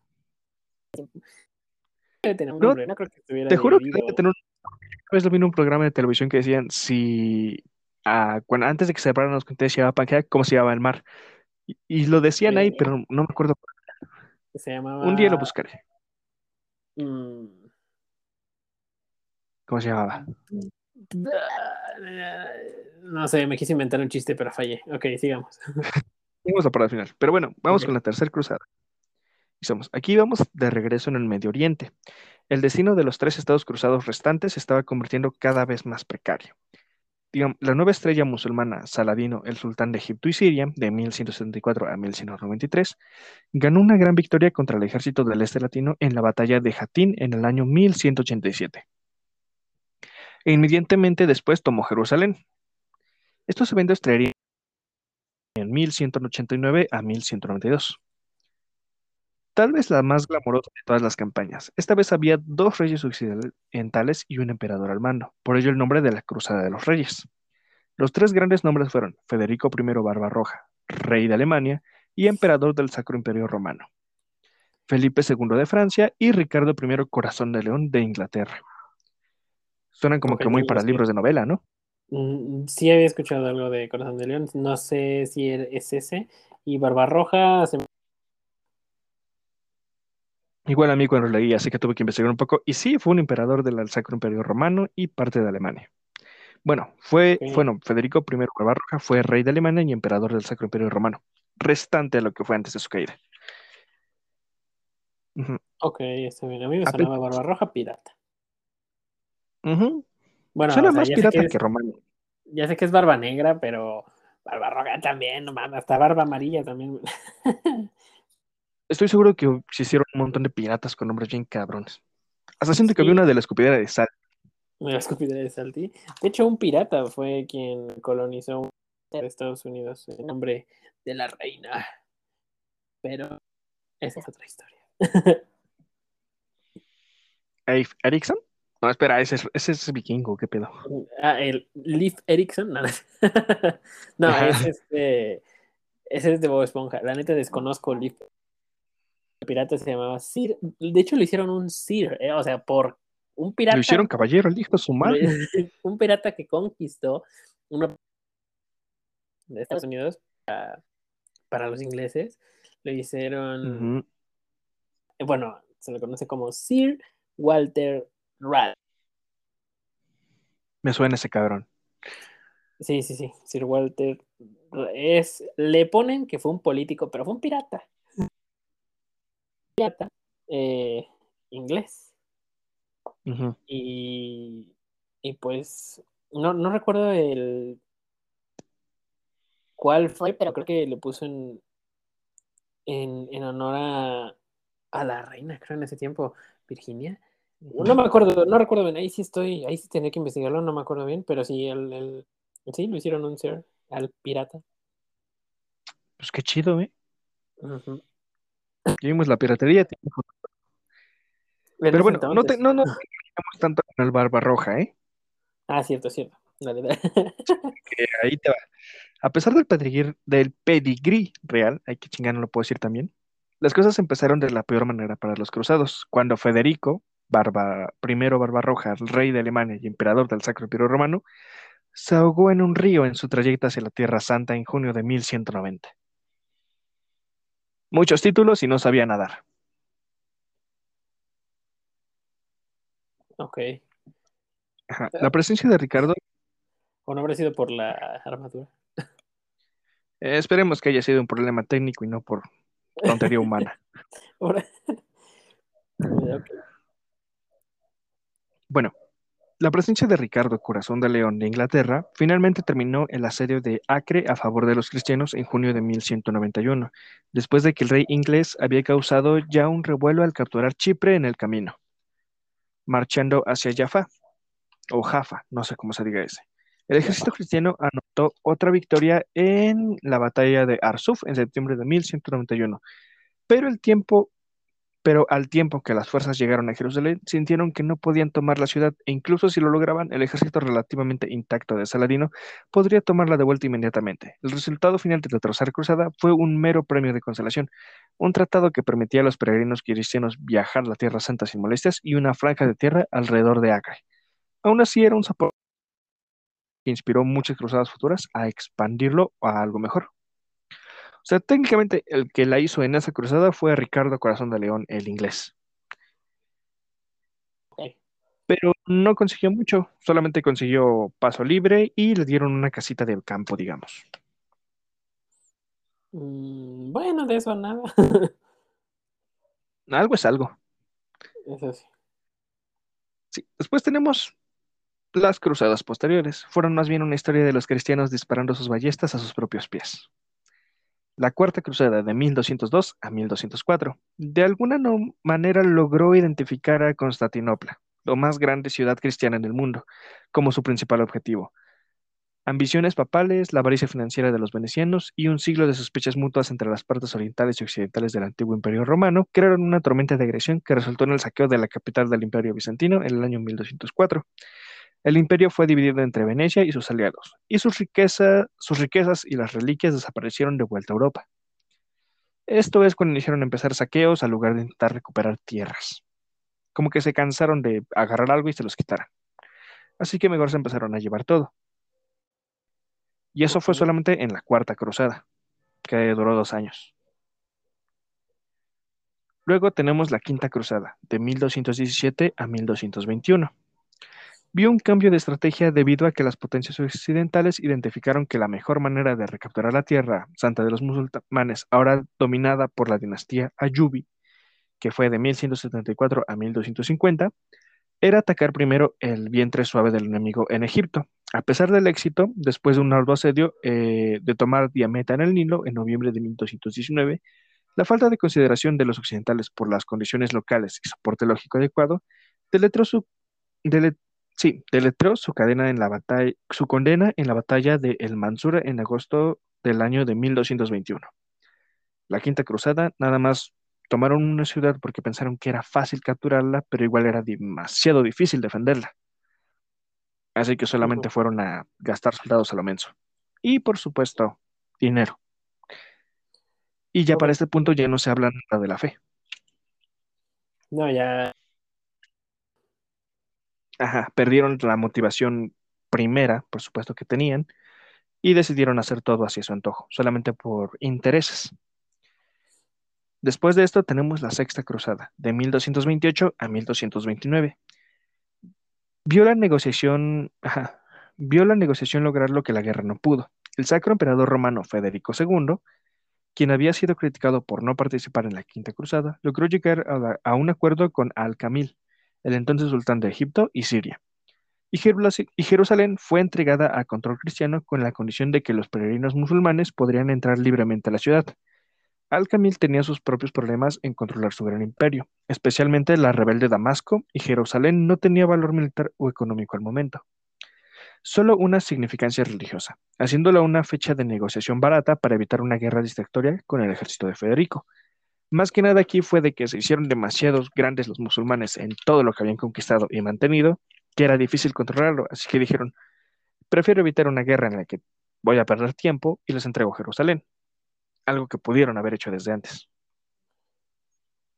B: Debe tener un
A: No,
B: nombre, no creo que estuviera
A: Te juro que
B: dividido.
A: debe tener un... Una vez lo vi en un programa de televisión que decían si ah, cuando, antes de que se separaran los continentes se llamaba Pangea, ¿cómo se llamaba el mar? Y, y lo decían ahí,
B: Eh.
A: pero no me acuerdo.
B: Se llamaba.
A: Un día lo buscaré.
B: mm,
A: ¿Cómo se llamaba?
B: No sé, me quise inventar un chiste, pero fallé. Ok, sigamos.
A: Vamos a por el final. Pero bueno, vamos con la tercera cruzada. Y somos, aquí vamos de regreso en el Medio Oriente. El destino de los tres estados cruzados restantes se estaba convirtiendo cada vez más precario. Digamos, la nueva estrella musulmana Saladino, el sultán de Egipto y Siria, de 1174 a 1193, ganó una gran victoria contra el ejército del este latino en la batalla de Jatín en el año 1187. E inmediatamente después tomó Jerusalén. Estos eventos traerían en 1189 a 1192. Tal vez la más glamorosa de todas las campañas. Esta vez había dos reyes occidentales y un emperador al mando, por ello el nombre de la Cruzada de los Reyes. Los tres grandes nombres fueron Federico I Barbarroja, rey de Alemania y emperador del Sacro Imperio Romano, Felipe II de Francia y Ricardo I Corazón de León de Inglaterra. Suenan como que muy para
B: sí.
A: libros de novela, ¿no?
B: Mm, Sí había escuchado algo de Corazón de León, no sé si es ese. Y Barbarroja, se
A: Igual a mí cuando leí, así que tuve que investigar un poco. Y sí, fue un emperador del Sacro Imperio Romano y parte de Alemania. Bueno, fue, bueno, Federico I Barbarroja fue rey de Alemania y emperador del Sacro Imperio Romano, restante a lo que fue antes de su caída.
B: Ok, está bien. A mí me sonaba Barbarroja pirata.
A: Ujú.
B: Bueno,
A: Suena
B: o sea,
A: más
B: ya sé
A: pirata
B: que
A: romano.
B: ya sé que es Barba Negra, pero Barbarroja también, no mames, hasta Barba Amarilla también.
A: Estoy seguro que se hicieron un montón de piratas con nombres bien cabrones. Hasta siento que había una de la escupidera de sal.
B: La escupidera de Salty. De hecho, un pirata fue quien colonizó Estados Unidos en nombre de la reina. Pero esa es otra historia. <laughs>
A: Eif Erikson. No, espera, ese es, ese es vikingo, qué pedo.
B: Ah, el Leif Erikson. No, <laughs> no es este. Ese es de Bob Esponja. La neta desconozco Leif. El pirata se llamaba Sir. De hecho, le hicieron un Sir. eh, O sea, por un pirata.
A: Lo hicieron caballero, el hijo de su <laughs> madre.
B: un pirata que conquistó una de Estados Unidos para, para los ingleses. Lo hicieron. Eh, Bueno, se le conoce como Sir Walter
A: Me suena ese cabrón.
B: Sí, sí, sí. Sir Walter es. Le ponen que fue un político, pero fue un pirata. Pirata. eh, inglés. Y, y pues. No, no recuerdo el. cuál fue, pero creo que le puso en. En, en honor a, a la reina, creo, en ese tiempo, Virginia. No me acuerdo, no recuerdo bien, ahí sí estoy, ahí sí tendría que investigarlo, no me acuerdo bien, pero sí, el, el- sí, lo hicieron un ser al pirata.
A: Pues qué chido, ¿eh? Ya vimos la piratería. Pero bueno, no, te, no metamos <laughs> tanto con el Barbarroja, ¿eh?
B: Ah, cierto, cierto. Dale, <laughs> dale.
A: Que ahí te va. A pesar del pedigrí, del pedigrí real, hay que chingar, no lo puedo decir también, las cosas empezaron de la peor manera para los cruzados, cuando Federico, Barba, primero Barbarroja, rey de Alemania y emperador del Sacro Imperio Romano, se ahogó en un río en su trayecto hacia la Tierra Santa en junio de 1190. Muchos títulos y no sabía nadar.
B: Ok.
A: Ajá. La presencia de Ricardo,
B: ¿O no habrá sido por la armadura?
A: eh, esperemos que haya sido un problema técnico y no por tontería humana. <laughs> <laughs> Bueno, La presencia de Ricardo Corazón de León de Inglaterra finalmente terminó el asedio de Acre a favor de los cristianos en junio de 1191, después de que el rey inglés había causado ya un revuelo al capturar Chipre en el camino, marchando hacia Jaffa, o Jaffa, no sé cómo se diga ese. El ejército cristiano anotó otra victoria en la batalla de Arsuf en septiembre de 1191, pero el tiempo pero al tiempo que las fuerzas llegaron a Jerusalén, sintieron que no podían tomar la ciudad e incluso si lo lograban, el ejército relativamente intacto de Saladino podría tomarla de vuelta inmediatamente. El resultado final de la Tercera Cruzada fue un mero premio de consolación, un tratado que permitía a los peregrinos cristianos viajar la Tierra Santa sin molestias y una franja de tierra alrededor de Acre. Aún así era un soporte que inspiró muchas cruzadas futuras a expandirlo a algo mejor. O sea, técnicamente el que la hizo en esa cruzada fue Ricardo Corazón de León, el inglés. Pero no consiguió mucho, solamente consiguió paso libre y le dieron una casita de campo, digamos.
B: Mm, bueno, de eso nada. <laughs>
A: Algo es algo.
B: Eso sí.
A: Sí. Después tenemos las cruzadas posteriores. Fueron más bien una historia de los cristianos disparando sus ballestas a sus propios pies la Cuarta Cruzada de 1202 a 1204. De alguna manera logró identificar a Constantinopla, la más grande ciudad cristiana en el mundo, como su principal objetivo. Ambiciones papales, la avaricia financiera de los venecianos y un siglo de sospechas mutuas entre las partes orientales y occidentales del antiguo imperio romano crearon una tormenta de agresión que resultó en el saqueo de la capital del imperio bizantino en el año 1204. El imperio fue dividido entre Venecia y sus aliados, y sus, sus riquezas y las reliquias desaparecieron de vuelta a Europa. Esto es cuando iniciaron a empezar saqueos al lugar de intentar recuperar tierras. Como que se cansaron de agarrar algo y se los quitaran. Así que mejor se empezaron a llevar todo. Y eso fue solamente en la Cuarta Cruzada, que duró dos años. Luego tenemos la Quinta Cruzada, de 1217 a 1221 vio un cambio de estrategia debido a que las potencias occidentales identificaron que la mejor manera de recapturar la tierra santa de los musulmanes, ahora dominada por la dinastía Ayubi, que fue de 1174 a 1250, era atacar primero el vientre suave del enemigo en Egipto. A pesar del éxito, después de un arduo asedio eh, de tomar Diameta en el Nilo en noviembre de 1219, la falta de consideración de los occidentales por las condiciones locales y soporte lógico adecuado deletró su, Sí, deletró su cadena en la batalla, su condena en la batalla de El Mansura en agosto del año de 1221. La Quinta Cruzada nada más tomaron una ciudad porque pensaron que era fácil capturarla, pero igual era demasiado difícil defenderla. Así que solamente fueron a gastar soldados a lo menso. Y por supuesto, dinero. Y ya para este punto ya no se habla nada de la fe.
B: No, ya
A: Ajá, perdieron la motivación primera, por supuesto que tenían, y decidieron hacer todo hacia su antojo, solamente por intereses. Después de esto tenemos la Sexta Cruzada, de 1228 a 1229. Vio la negociación, vio la negociación lograr lo que la guerra no pudo. El sacro emperador romano Federico II, quien había sido criticado por no participar en la Quinta Cruzada, logró llegar a, a un acuerdo con Al-Kamil, el entonces sultán de Egipto y Siria. Y Jerusalén fue entregada a control cristiano con la condición de que los peregrinos musulmanes podrían entrar libremente a la ciudad. Al-Kamil tenía sus propios problemas en controlar su gran imperio, especialmente la rebelde Damasco, y Jerusalén no tenía valor militar o económico al momento. Solo una significancia religiosa, haciéndola una fecha de negociación barata para evitar una guerra distractoria con el ejército de Federico, más que nada aquí fue de que se hicieron demasiados grandes los musulmanes en todo lo que habían conquistado y mantenido, que era difícil controlarlo, así que dijeron, prefiero evitar una guerra en la que voy a perder tiempo y les entrego Jerusalén, algo que pudieron haber hecho desde antes.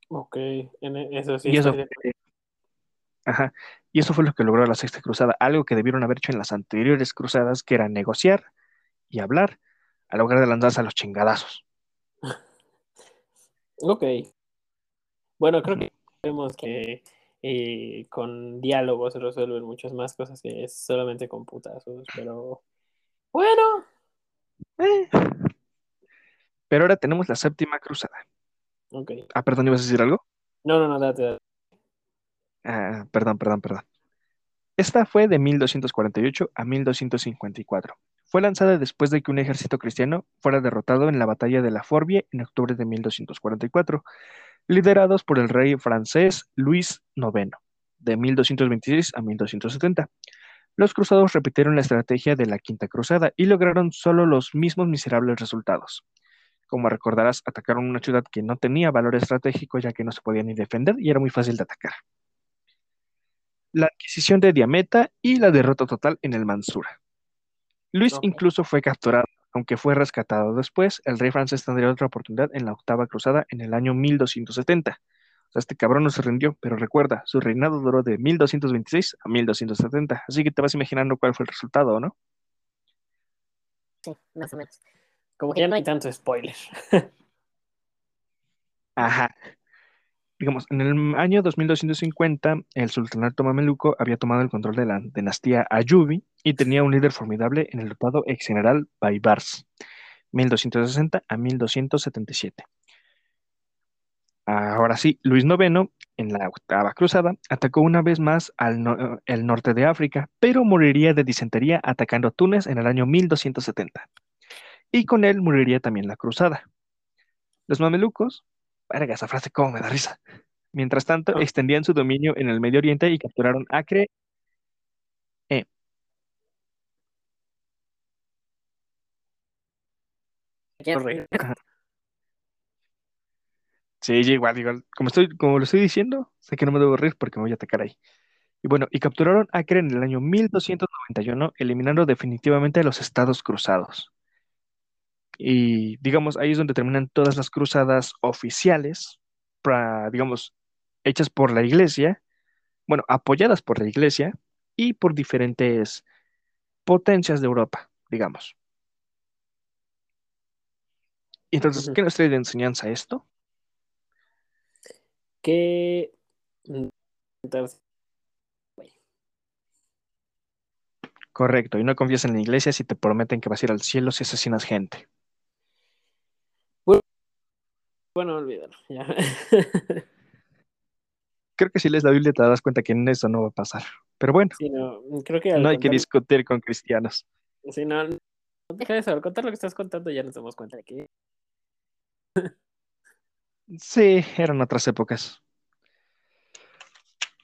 B: Ok, en e, eso sí.
A: Y eso, ajá, y eso fue lo que logró la Sexta Cruzada, algo que debieron haber hecho en las anteriores cruzadas, que era negociar y hablar, a lugar de lanzarse a los chingadazos.
B: Ok. Bueno, creo que vemos que eh, con diálogos se resuelven muchas más cosas que solamente con putazos, pero bueno.
A: Eh. Pero ahora tenemos la séptima cruzada.
B: Ok.
A: Ah, perdón, ¿ibas a decir algo?
B: No, no, no, date, date.
A: Ah, perdón, perdón, perdón. Esta fue de 1248 a 1254. Fue lanzada después de que un ejército cristiano fuera derrotado en la batalla de la Forbie en octubre de 1244, liderados por el rey francés Luis IX, de 1226 a 1270. Los cruzados repitieron la estrategia de la Quinta Cruzada y lograron solo los mismos miserables resultados. Como recordarás, atacaron una ciudad que no tenía valor estratégico ya que no se podía ni defender y era muy fácil de atacar. La adquisición de Diameta y la derrota total en el Mansura. Luis incluso fue capturado, aunque fue rescatado después. El rey francés tendría otra oportunidad en la octava cruzada en el año 1270. O sea, este cabrón no se rindió, pero recuerda, su reinado duró de 1226 a 1270, así que te vas imaginando cuál fue el resultado, ¿no?
C: Sí, más o menos.
B: Como que ya no hay tanto spoiler. <laughs>
A: Ajá. Digamos, en el año 2250, el sultanato mameluco había tomado el control de la dinastía Ayubi y tenía un líder formidable en el ocupado ex general Baibars, 1260 a 1277. Ahora sí, Luis IX, en la octava cruzada, atacó una vez más al el norte de África, pero moriría de disentería atacando Túnez en el año 1270. Y con él moriría también la cruzada. Los mamelucos, verga, esa frase cómo me da risa. Mientras tanto, extendían su dominio en el Medio Oriente y capturaron Acre. Eh, sí, igual, igual. Como estoy, como lo estoy diciendo, sé que no me debo reír porque me voy a atacar ahí. Y bueno, y capturaron Acre en el año 1291, eliminando definitivamente a los estados cruzados. Y digamos, ahí es donde terminan todas las cruzadas oficiales, pra- digamos, hechas por la iglesia, bueno, apoyadas por la iglesia y por diferentes potencias de Europa, digamos. Entonces. ¿qué nos trae de enseñanza esto?
B: Que.
A: Correcto, y no confías en la iglesia si te prometen que vas a ir al cielo si asesinas gente.
B: Bueno, olvídalo. Ya.
A: Creo que si lees la Biblia te das cuenta que en eso no va a pasar. Pero bueno,
B: Sí, no, creo que
A: no hay que discutir con cristianos.
B: sí, no, no, deja eso, al contar lo que estás contando ya nos damos cuenta de que
A: Sí, eran otras épocas.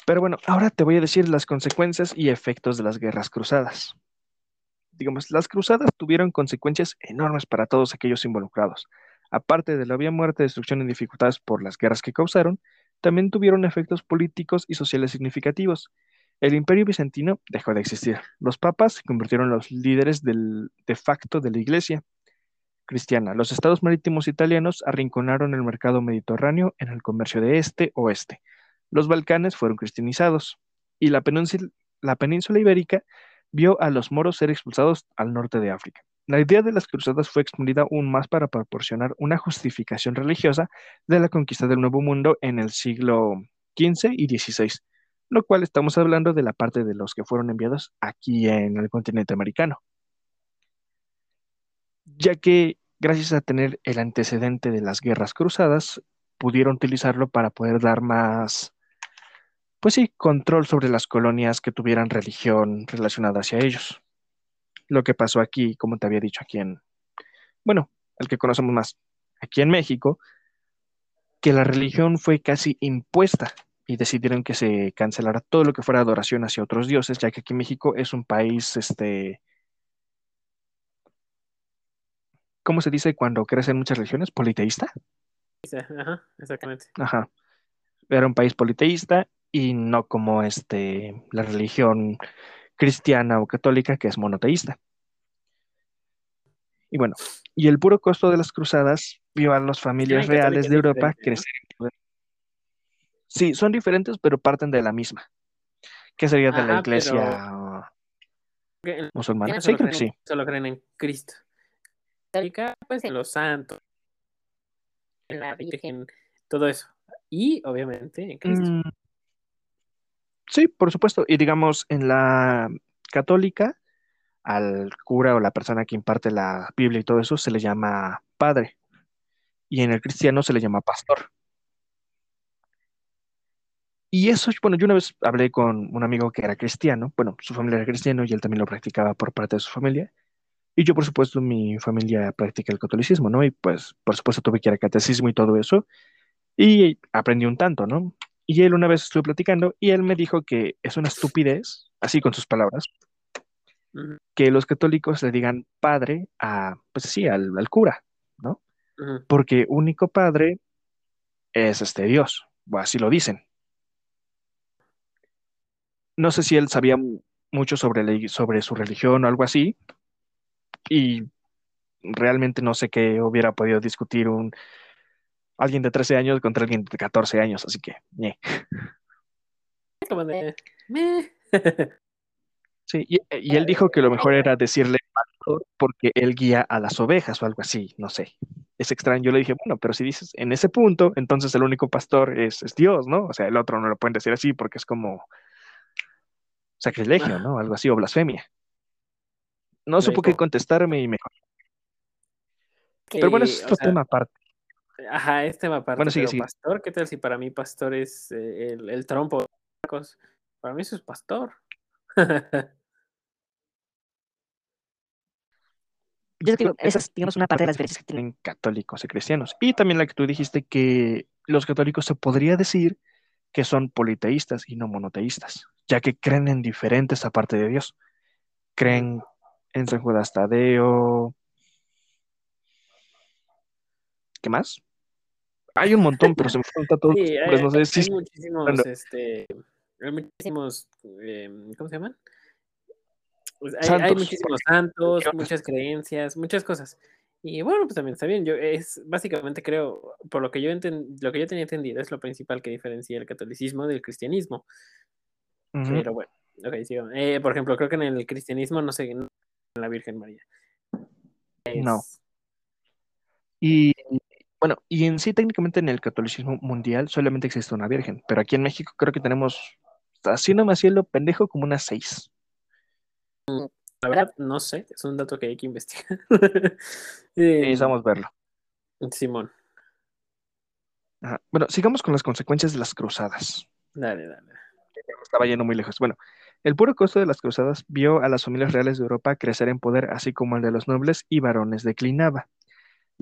A: Pero bueno, ahora te voy a decir las consecuencias y efectos de las guerras cruzadas. Digamos, las cruzadas tuvieron consecuencias enormes para todos aquellos involucrados. Aparte de la obvia muerte, destrucción y dificultades por las guerras que causaron, también tuvieron efectos políticos y sociales significativos. El imperio bizantino dejó de existir. Los papas se convirtieron en los líderes de facto de la iglesia cristiana. Los estados marítimos italianos arrinconaron el mercado mediterráneo en el comercio de este-oeste. Los Balcanes fueron cristianizados y la península ibérica vio a los moros ser expulsados al norte de África. La idea de las cruzadas fue expandida aún más para proporcionar una justificación religiosa de la conquista del Nuevo Mundo en el siglo XV y XVI, lo cual estamos hablando de la parte de los que fueron enviados aquí en el continente americano ya que gracias a tener el antecedente de las guerras cruzadas, pudieron utilizarlo para poder dar más, pues sí, control sobre las colonias que tuvieran religión relacionada hacia ellos. Lo que pasó aquí, como te había dicho aquí en, bueno, el que conocemos más, aquí en México, que la religión fue casi impuesta y decidieron que se cancelara todo lo que fuera adoración hacia otros dioses, ya que aquí México es un país, este, ¿cómo se dice cuando crecen muchas religiones? ¿Politeísta?
B: Ajá, exactamente.
A: Ajá. Era un país politeísta y no como este, la religión cristiana o católica que es monoteísta. Y bueno, y el puro costo de las cruzadas vio a las familias reales de Europa crecer en poder. Sí, son diferentes, pero parten de la misma. ¿Qué sería de la iglesia musulmana?
B: solo
A: Sí, creo que
B: creen-
A: sí.
B: Solo creen en Cristo. Católica, pues en los santos, en la Virgen, todo eso. Y obviamente en Cristo.
A: Mm, sí, por supuesto. Y digamos, en la católica, al cura o la persona que imparte la Biblia y todo eso se le llama padre. Y en el cristiano se le llama pastor. Y eso, bueno, yo una vez hablé con un amigo que era cristiano, bueno, su familia era cristiano y él también lo practicaba por parte de su familia. Y yo, por supuesto, mi familia practica el catolicismo, ¿no? Y pues, por supuesto, tuve que ir a catecismo y todo eso. Y aprendí un tanto, ¿no? Y él una vez estuve platicando y él me dijo que es una estupidez, así con sus palabras, que los católicos le digan padre a, pues sí, al, al cura, ¿no? Porque único padre es este Dios, o así lo dicen. No sé si él sabía mu- mucho sobre, la sobre su religión o algo así, y realmente no sé qué hubiera podido discutir un alguien de 13 años contra alguien de 14 años, así que.
B: Como de. <laughs>
A: Sí, y, y él dijo que lo mejor era decirle pastor porque él guía a las ovejas o algo así, no sé. Es extraño. Yo le dije, bueno, pero si dices en ese punto, entonces el único pastor es, es Dios, ¿no? O sea, el otro no lo pueden decir así porque es como sacrilegio, ¿no? Algo así, o blasfemia. No supo qué contestarme y me... Pero bueno, es otro tema aparte.
B: Ajá, este tema aparte,
A: Bueno, sigue, sigue.
B: pastor, ¿qué tal si para mí pastor es eh, el, el trompo? Para mí eso es pastor. <laughs>
C: Yo digo, esa es, digamos, una parte de las diferencias que tienen.
A: en católicos y cristianos. Y también la que tú dijiste que los católicos se podría decir que son politeístas y no monoteístas, ya que creen en diferentes aparte de Dios. Creen en San Judas Tadeo. ¿Qué más? Hay un montón, pero se me fueron todos <laughs>
B: Sí, hay,
A: no sé si
B: hay muchísimos,
A: bueno.
B: este, hay muchísimos, eh, ¿cómo se llaman? Pues hay, muchísimos santos, muchas creencias, muchas cosas. Y bueno, pues también está bien. Yo es básicamente creo, por lo que yo enten- lo que yo tenía entendido, es lo principal que diferencia el catolicismo del cristianismo. Pero bueno, ok, sigo. Eh, por ejemplo, creo que en el cristianismo no sé, no en la Virgen María.
A: No. Y bueno, y en sí técnicamente en el catolicismo mundial solamente existe una virgen, pero aquí en México creo que tenemos, así lo pendejo, como unas seis.
B: La verdad, no sé, es un dato que hay que investigar. <laughs> Eh,
A: Necesitamos verlo.
B: Simón,
A: Ajá. Bueno, sigamos con las consecuencias de las cruzadas.
B: dale, dale.
A: Estaba yendo muy lejos. Bueno, el puro costo de las cruzadas vio a las familias reales de Europa crecer en poder, así como el de los nobles y varones declinaba.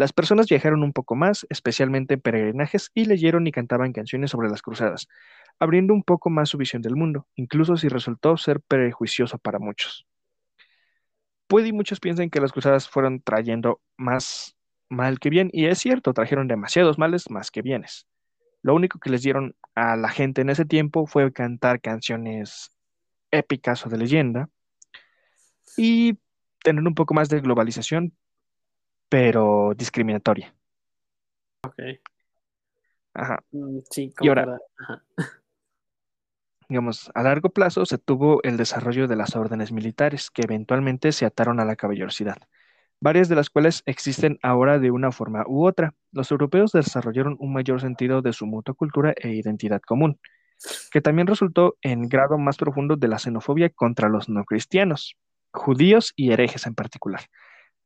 A: Las personas viajaron un poco más, especialmente en peregrinajes, y leyeron y cantaban canciones sobre las cruzadas, abriendo un poco más su visión del mundo, incluso si resultó ser prejuicioso para muchos. Puede y muchos piensan que las cruzadas fueron trayendo más mal que bien, y es cierto, trajeron demasiados males más que bienes. Lo único que les dieron a la gente en ese tiempo fue cantar canciones épicas o de leyenda y tener un poco más de globalización, pero discriminatoria.
B: Ok.
A: Ajá.
B: Mm, Sí,
A: Y ahora-.
B: Ajá. <laughs>
A: Digamos, a largo plazo se tuvo el desarrollo de las órdenes militares, que eventualmente se ataron a la caballerosidad, varias de las cuales existen ahora de una forma u otra. Los europeos desarrollaron un mayor sentido de su mutua cultura e identidad común, que también resultó en grado más profundo de la xenofobia contra los no cristianos, judíos y herejes en particular.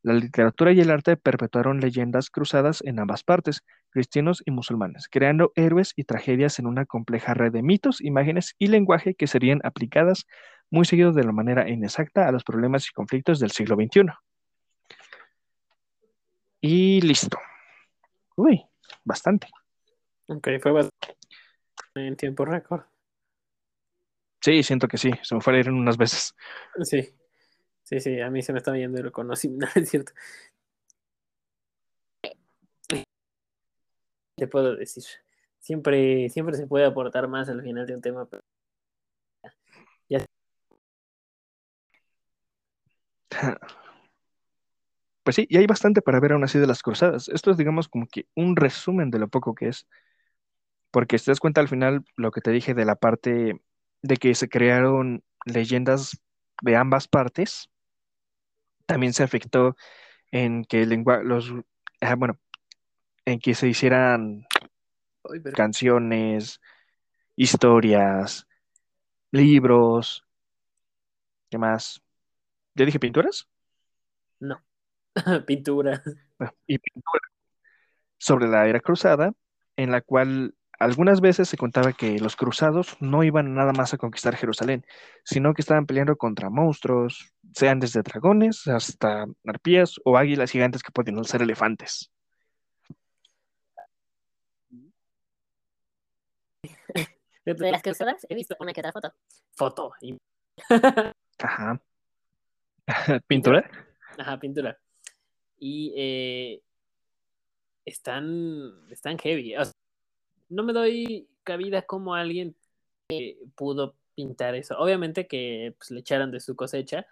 A: La literatura y el arte perpetuaron leyendas cruzadas en ambas partes, cristianos y musulmanes, creando héroes y tragedias en una compleja red de mitos, imágenes y lenguaje que serían aplicadas muy seguido de la manera inexacta a los problemas y conflictos del siglo XXI. Y listo. Uy, bastante.
B: Ok, fue bastante en tiempo récord.
A: Sí, siento que sí, se me fue a ir unas veces.
B: Sí, sí, sí, a mí se me estaba yendo el conocimiento, <laughs> es cierto. Te puedo decir, siempre, siempre se puede aportar más al final de un tema, pero <laughs>
A: Pues sí, y hay bastante para ver aún así de las cruzadas. Esto es, digamos, como que un resumen de lo poco que es. Porque si te das cuenta al final, lo que te dije de la parte de que se crearon leyendas de ambas partes, también se afectó en que el lenguaje, los, ah, bueno, en que se hicieran
B: Ay, pero-
A: canciones, historias, libros, ¿qué más? ¿Ya dije pinturas?
B: no. <laughs> Pintura.
A: Bueno, y pintura sobre la era cruzada, en la cual algunas veces se contaba que los cruzados no iban nada más a conquistar Jerusalén, sino que estaban peleando contra monstruos, sean desde dragones hasta arpías o águilas gigantes que podían ser elefantes. <laughs>
C: De las cruzadas he visto una que otra foto.
B: Foto.
A: Ajá. <laughs> ¿Pintura?
B: Ajá, pintura. Y eh, están, están heavy. O sea, no me doy cabida como alguien que pudo pintar eso. Obviamente que pues, le echaron de su cosecha.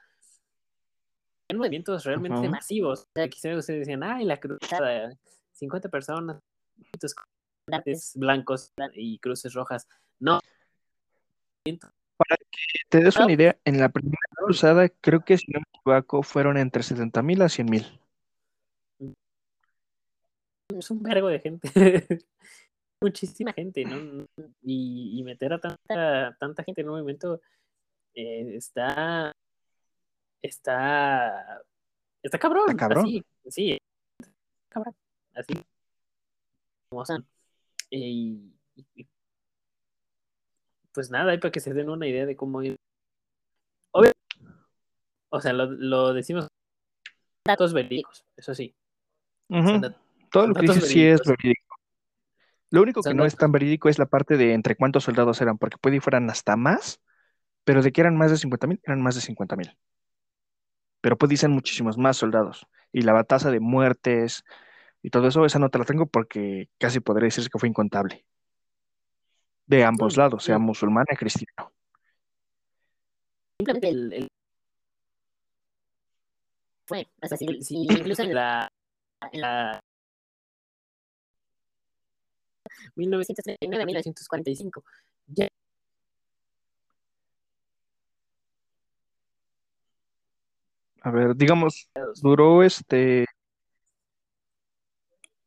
B: En movimientos realmente masivos. O sea, quizás ustedes decían, ay, la cruzada, 50 personas, muchos comandantes blancos y cruces rojas. No,
A: Te des
B: Ah.
A: una idea, en la primera cruzada creo que si no me equivoco fueron entre 70 mil a 100 mil.
B: es un vergo de gente. <laughs> Muchísima gente, ¿no? Y, y meter a tanta, tanta gente en un movimiento eh, está. Está. Está cabrón.
A: Está cabrón.
B: Así, sí. Cabrón. Así. Como son. Y, y- y- pues nada, hay para que se den una idea de cómo ir. Obvio- o sea, lo, lo decimos datos verídicos, eso sí.
A: Todo lo que dices sí es verídico. Lo único que no es tan verídico es la parte de entre cuántos soldados eran, porque puede que fueran hasta más, pero de que eran más de 50 mil, eran más de 50 mil. Pero puede ser muchísimos más soldados. Y la tasa de muertes y todo eso, esa no te la tengo porque casi podría decirse que fue incontable. De ambos
B: Sí,
A: lados, sea
B: sí.
A: musulmán o cristiano.
C: Simplemente
B: El- el-
C: fue. O sea, si, si
B: incluso en
C: la,
B: en la 1939 1945 ya
A: A ver, digamos, duró este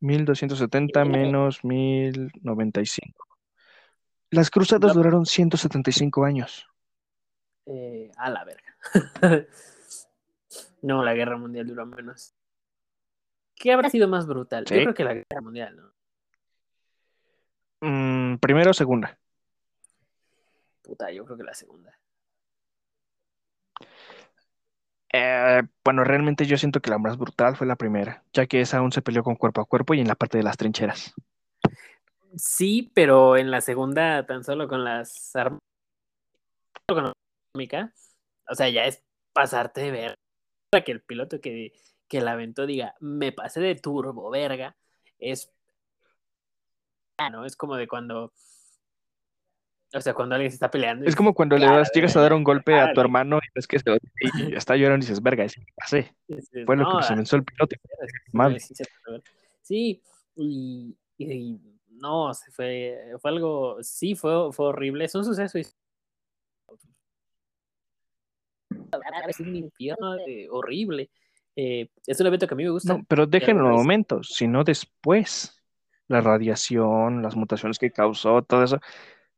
A: 1270 menos 1095. Las cruzadas
B: No.
A: duraron 175 años.
B: eh, a la verga. <laughs> no, la guerra mundial duró menos. ¿Qué habrá sido más brutal?
A: Sí.
B: Yo creo que la guerra mundial, ¿no?
A: Mm, primero o segunda.
B: Puta, yo creo que la segunda.
A: Eh, bueno, realmente yo siento que la más brutal fue la primera, ya que esa aún se peleó con cuerpo a cuerpo y en la parte de las trincheras.
B: Sí, pero en la segunda, tan solo con las armas, o sea, ya es pasarte de ver. Que el piloto que, que la aventó diga, me pasé de turbo, verga, es. Ah, ¿no? Es como de cuando. O sea, cuando alguien se está peleando.
A: Es como cuando le
B: Ya,
A: das, llegas a dar un golpe a tu hermano y ves que se lo- y está llorando y dices, verga, ese me pasé. Fue lo
B: "No,
A: que se
B: ah,
A: pensó el piloto.
B: sí,
A: Madre.
B: sí, se puede ver". Sí, y, no, se fue, fue algo, sí, fue, fue horrible. Es un suceso es un infierno eh, horrible. Eh, es un evento que a mí me gusta.
A: No, pero déjenlo
B: alguna vez-
A: momentos, sino después. La radiación, las mutaciones que causó, todo eso.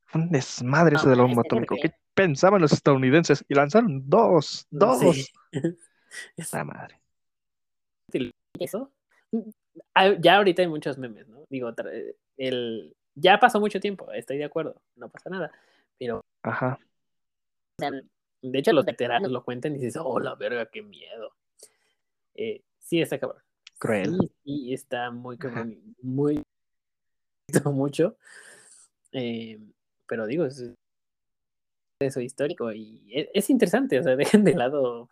A: Fue un desmadre eso
C: No,
A: del
C: es
A: bombo atómico. ¿Qué pensaban los estadounidenses? Y lanzaron dos, dos.
B: Sí. <laughs> Es
A: La madre.
B: eso. Ah, Ya ahorita hay muchos memes, ¿no? Digo, tra- el, ya pasó mucho tiempo, estoy de acuerdo, no pasa nada. Pero
A: Ajá.
B: De hecho, los veteranos lo cuentan y dices, oh, la verga, qué miedo. Eh, sí, está cabrón.
A: Cruel.
B: Sí, sí, está muy Muy. <laughs> mucho. Eh, pero digo, es eso histórico y es, es interesante. O sea, <laughs> dejen de lado.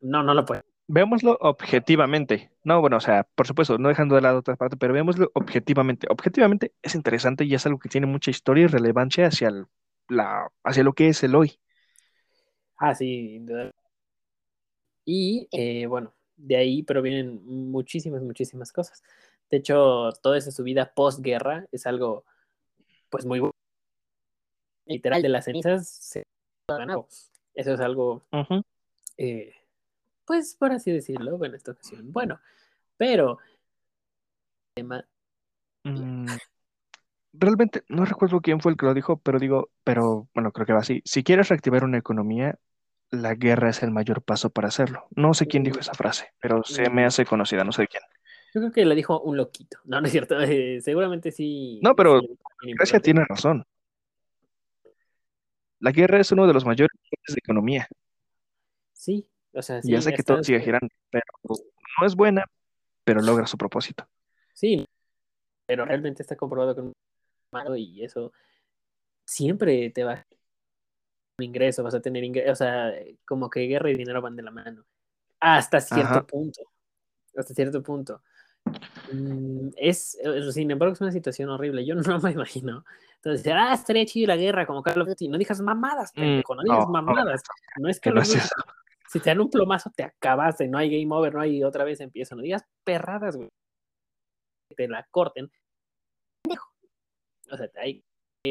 B: No, no lo pueden.
A: Veámoslo objetivamente. No, bueno, o sea, por supuesto, no dejando de lado otra parte, pero veámoslo objetivamente. Objetivamente es interesante y es algo que tiene mucha historia y relevancia hacia, el- la, hacia lo que es el hoy.
B: Ah, sí. Y eh, bueno, de ahí provienen muchísimas, muchísimas cosas. De hecho, toda esa subida postguerra es algo, pues muy bueno. Literal, de las cenizas se nuevo. Eso es algo, eh, pues por así decirlo, en esta ocasión. Bueno, pero tema,
A: Mm, Realmente no recuerdo quién fue el que lo dijo, pero digo, pero bueno, creo que va así. Si quieres reactivar una economía, la guerra es el mayor paso para hacerlo. No sé quién dijo esa frase, pero se me hace conocida, no sé de quién.
B: Yo creo que lo dijo un loquito. No, no es cierto. <laughs> eh, seguramente sí.
A: No, pero
B: sí importante.
A: tiene razón. La guerra es uno de los mayores de economía
B: Sí, o sea, sí.
A: y hace que todo siga girando, pero no es buena, pero logra su propósito.
B: Sí, pero realmente está comprobado con malo y eso siempre te va a un ingreso, vas a tener ingreso, o sea, como que guerra y dinero van de la mano. Hasta cierto
A: Ajá.
B: punto. Hasta cierto punto. Mm, Es, sin embargo, es una situación horrible. Yo <laughs> no me imagino. Entonces, ah, estaría chido la guerra, como Call of Duty. No digas mamadas,
A: Mm,
B: pendejo, no digas
A: no,
B: mamadas. No es
A: Que no es.
B: Si te dan un plomazo, te acabaste. No hay game over, no hay otra vez empieza. No digas perradas, güey. Que Te la corten. Pendejo. O sea, hay,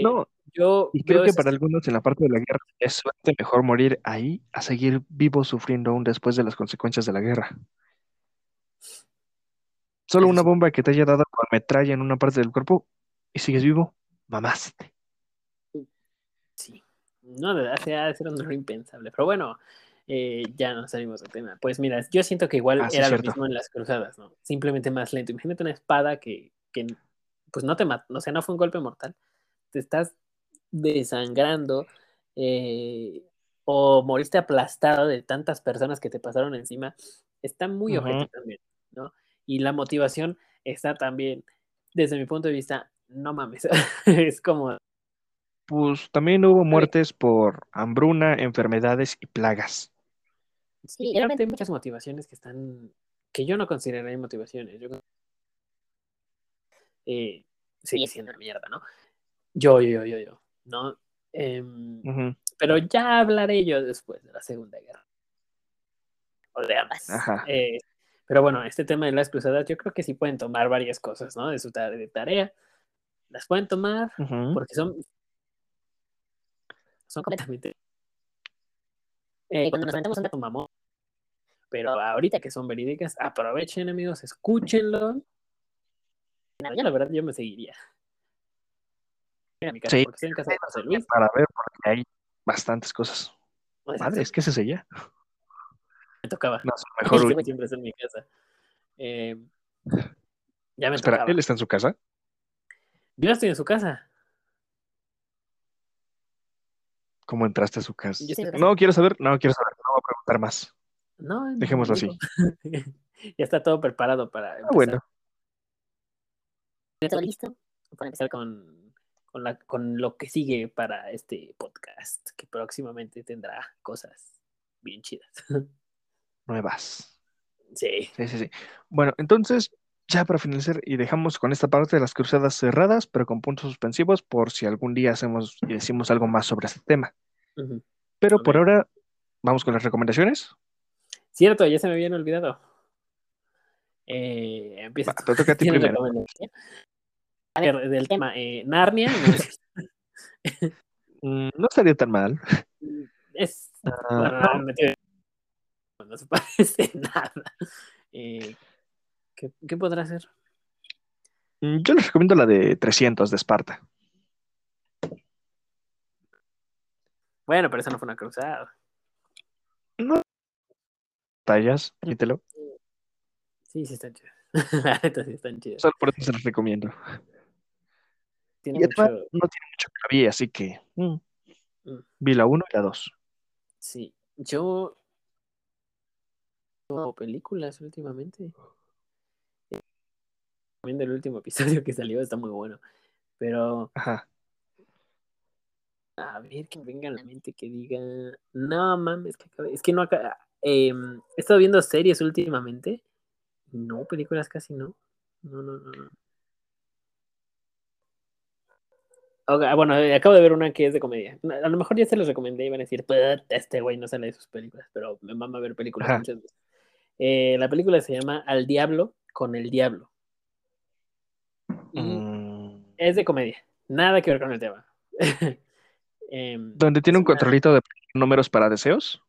A: No,
B: yo,
A: y creo que para algunos en la parte de la guerra es suerte mejor morir ahí a seguir vivo sufriendo aún después de las consecuencias de la guerra. Solo
B: Eso
A: una bomba que te haya dado con metralla en una parte del cuerpo y sigues vivo, mamaste.
B: Sí. No, de verdad, ser un dolor impensable. Pero bueno, eh, ya nos salimos del tema. Pues mira, yo siento que igual
A: Ah, sí,
B: era lo mismo en las cruzadas, ¿no? Simplemente más lento. Imagínate una espada que, que pues no te mata, o sea, no fue un golpe mortal. Te estás desangrando eh, o moriste aplastado de tantas personas que te pasaron encima. Está muy
A: Ujú.
B: ojete también, ¿no? Y la motivación está también, desde mi punto de vista, no mames. <laughs> es como
A: Pues también hubo muertes por hambruna, enfermedades y plagas.
B: Sí, realmente hay muchas motivaciones que están, que yo no consideraría motivaciones. Yo, eh, sigue siendo una mierda, ¿no? Yo, yo, yo, yo, yo, ¿no? Em, pero ya hablaré yo después de la Segunda Guerra. O de ambas.
A: Ajá.
B: Eh, pero bueno, este tema de las cruzadas, yo creo que sí pueden tomar varias cosas, ¿no? De su tarea, de tarea. Las pueden tomar porque son, son completamente. Eh, cuando nos aventamos un dato mamón, pero ahorita que son verídicas, aprovechen, amigos, escúchenlo. No, ya la verdad, yo me seguiría. Voy a mi casa,
A: Sí.
B: porque estoy en casa de José Luis.
A: Para ver, porque hay bastantes cosas. Madre, es que ese es ella.
B: Me tocaba.
A: No, su <laughs> mejor.
B: Siempre, siempre está en mi casa. Eh, ya me
A: Espera,
B: tocaba.
A: ¿él está en su casa?
B: Yo estoy en su casa.
A: ¿Cómo entraste a su casa? No, quiero saber, no, quiero saber, no voy a preguntar más.
B: No,
A: Dejémoslo
B: no digo. <laughs> ya está todo preparado para
A: Ah, bueno.
B: ¿Ya todo listo? Para empezar con, con, la, con lo que sigue para este podcast, que próximamente tendrá cosas bien chidas. <laughs>
A: Nuevas.
B: sí.
A: Sí, sí, sí. Bueno, entonces, ya para finalizar, y dejamos con esta parte de las cruzadas cerradas, pero con puntos suspensivos, por si algún día hacemos y decimos algo más sobre este tema. Pero por ahora, vamos con las recomendaciones.
B: Cierto, ya se me habían olvidado. Eh, empieza
A: Va, te toca a ti <laughs>
B: ¿Tienes
A: primero.
B: A ver, del tema, eh, Narnia no, <laughs>
A: Mm, no estaría tan mal. <laughs>
B: es. No, tiro- no se <laughs> parece nada. Eh, ¿qué, ¿Qué podrá hacer?
A: mm, yo les recomiendo la de 300 de Esparta.
B: Bueno, pero eso no fue una cruzada.
A: No. Tallas, quítelo.
B: Sí, sí están chidas. <laughs> La neta sí están chidas.
A: Solo por eso se los recomiendo.
B: Tiene
A: Y
B: mucho.
A: no tiene mucho que vi, así que mm,
B: Mm.
A: vi la 1 y la 2.
B: Sí, yo. Películas últimamente. Viendo el último episodio que salió, está muy bueno. Pero,
A: Ajá.
B: a ver, que venga a la mente que diga. No mames, que acabé- Es que no acá. em, he estado viendo series últimamente. No, películas casi no. No, no, no. no. Ok, bueno, eh, acabo de ver una que es de comedia. A lo mejor ya se los recomendé y van a decir, "Puta, este güey no sale de sus películas, pero me mama ver películas
A: Ajá.
B: muchas veces. Eh, la película se llama Al Diablo con el Diablo. Y
A: Mm,
B: es de comedia, nada que ver con el tema. <laughs> Em,
A: donde tiene un
B: una-
A: controlito de números para deseos.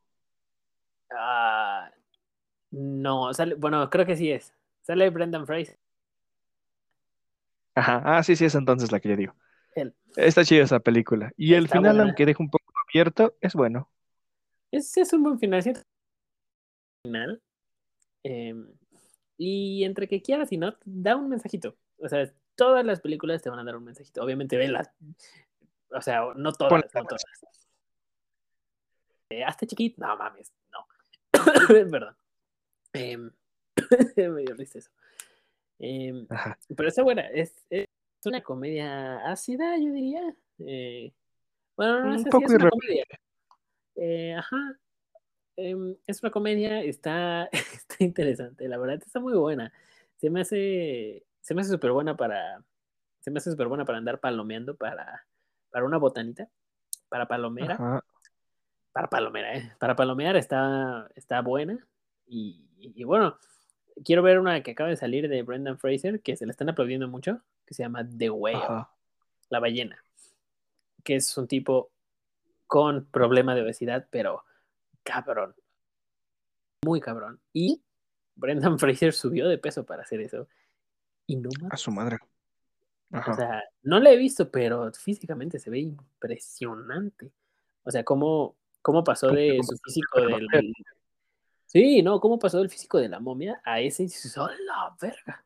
B: ah, no, sale, bueno, creo que sí es. Sale Brendan Fraser.
A: Ajá. Ah, sí, sí, es entonces la que yo digo.
B: Él.
A: Está chida esa película. Y el
B: Está
A: final,
B: buena.
A: aunque deja un poco abierto, es bueno.
B: Es, es un buen final, siento. Final. Em, Y entre que quieras y no, da un mensajito. O sea, todas las películas te van a dar un mensajito. Obviamente, velas. O sea, no todas, no todas. Eh, hazte chiquito. No mames, no. <coughs> Perdón. Em, <coughs> me dio risa eso. Em, pero está buena. Es, es una comedia ácida, yo diría. Eh, bueno, no
A: Un
B: así,
A: poco
B: es una comedia. Eh, ajá. Em, es una comedia, está, <laughs> está interesante, la verdad está muy buena. Se me hace, se me hace súper buena para, se me hace súper buena para andar palomeando para, para una botanita, para palomera,
A: Ajá.
B: para palomera, ¿eh? Para palomear está, está buena. Y, y bueno, quiero ver una que acaba de salir de Brendan Fraser, que se le están aplaudiendo mucho, que se llama The Whale
A: Ajá.
B: la ballena, que es un tipo con problema de obesidad, pero cabrón, muy cabrón. Y Brendan Fraser subió de peso para hacer eso. Y no
A: A su madre. Ajá.
B: o sea, no la he visto, pero físicamente se ve impresionante. O sea, cómo, cómo pasó
A: ¿Cómo-
B: de
A: cómo-
B: su físico del... Sí, no, cómo pasó del físico de la momia a ese y dices, ¡oh, la verga!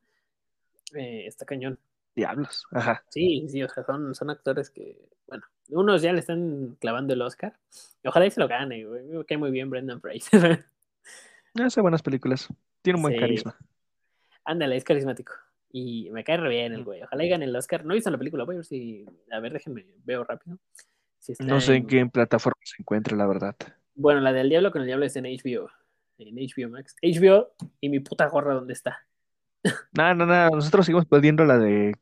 B: Eh, está cañón.
A: Diablos. Ajá.
B: Sí, sí, o sea, son, son actores que, bueno, unos ya le están clavando el Oscar. Y ojalá y se lo gane, güey. Me cae muy bien Brendan Fraser. <laughs>
A: Hace buenas películas. Tiene un buen
B: Sí.
A: carisma.
B: Ándale, es carismático. Y me cae re bien el güey. Ojalá y gane el Oscar. No he visto la película, voy a ver si. A ver, déjenme, veo rápido. Si está
A: No sé en
B: en-
A: qué plataforma se encuentra, la verdad.
B: Bueno, la del Diablo con el Diablo está en HBO. En HBO Max. HBO y mi puta gorra, ¿dónde está?
A: No, no, no. Nosotros seguimos pidiendo la de.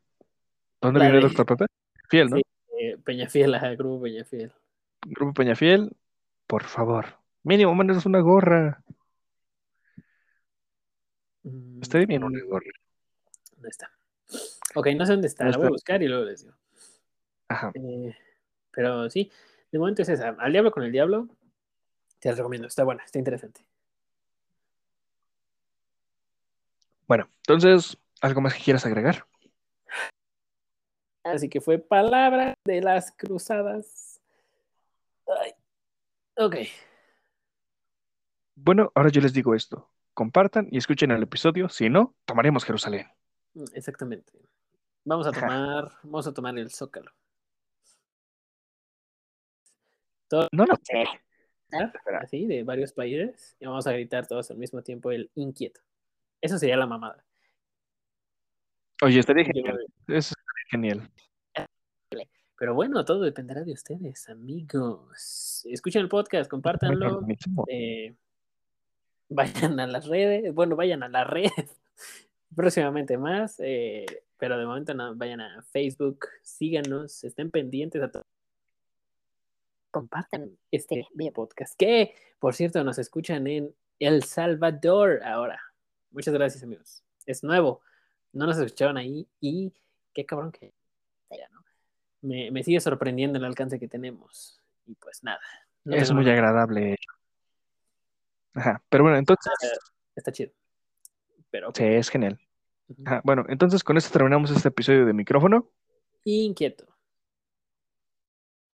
A: ¿Dónde
B: La
A: viene
B: de-
A: Doctor Pepe? Fiel, ¿no?
B: Sí. Eh, Peñafiel, ajá, Grupo Peñafiel.
A: Grupo Peñafiel, por favor. Mínimo, mándanos una gorra.
B: Mm,
A: Estaría bien una
B: mm,
A: gorra.
B: ¿Dónde está? Ok, no sé dónde está.
A: No
B: La voy a
A: está.
B: buscar y luego les digo.
A: Ajá.
B: Eh, pero sí, de momento es esa. Al diablo con el diablo, te la recomiendo. Está buena, está interesante.
A: Bueno, entonces, ¿algo más que quieras agregar?
B: Así que fue palabra de las cruzadas. Ay. Ok.
A: Bueno, ahora yo les digo esto. Compartan y escuchen el episodio. Si no, tomaremos Jerusalén.
B: Mm, Exactamente. Vamos a
A: Ajá.
B: tomar, vamos a tomar el zócalo.
A: No, no.
C: Sí.
A: Espera.
B: Así, de varios países. Y vamos a gritar todos al mismo tiempo el inquieto. Eso sería la mamada.
A: Oye, estaría genial. Eso genial.
B: Pero bueno, todo dependerá de ustedes, amigos. Escuchen el podcast, compártanlo. Eh, vayan a las redes, bueno, vayan a las <laughs> redes próximamente más, eh, pero de momento no, vayan a Facebook, síganos, estén pendientes a todo. Compartan este podcast, que por cierto nos escuchan en El Salvador ahora. Muchas gracias, amigos. Es nuevo, no nos escuchaban ahí y qué cabrón que ya, ¿no? me, me sigue sorprendiendo el alcance que tenemos. Y pues nada. no
A: es muy
B: nada-
A: agradable. Ajá. Pero bueno, entonces,
B: Está chido. Pero ok.
A: sí, es genial. Ajá. Bueno, entonces con esto terminamos este episodio de micrófono.
B: Inquieto.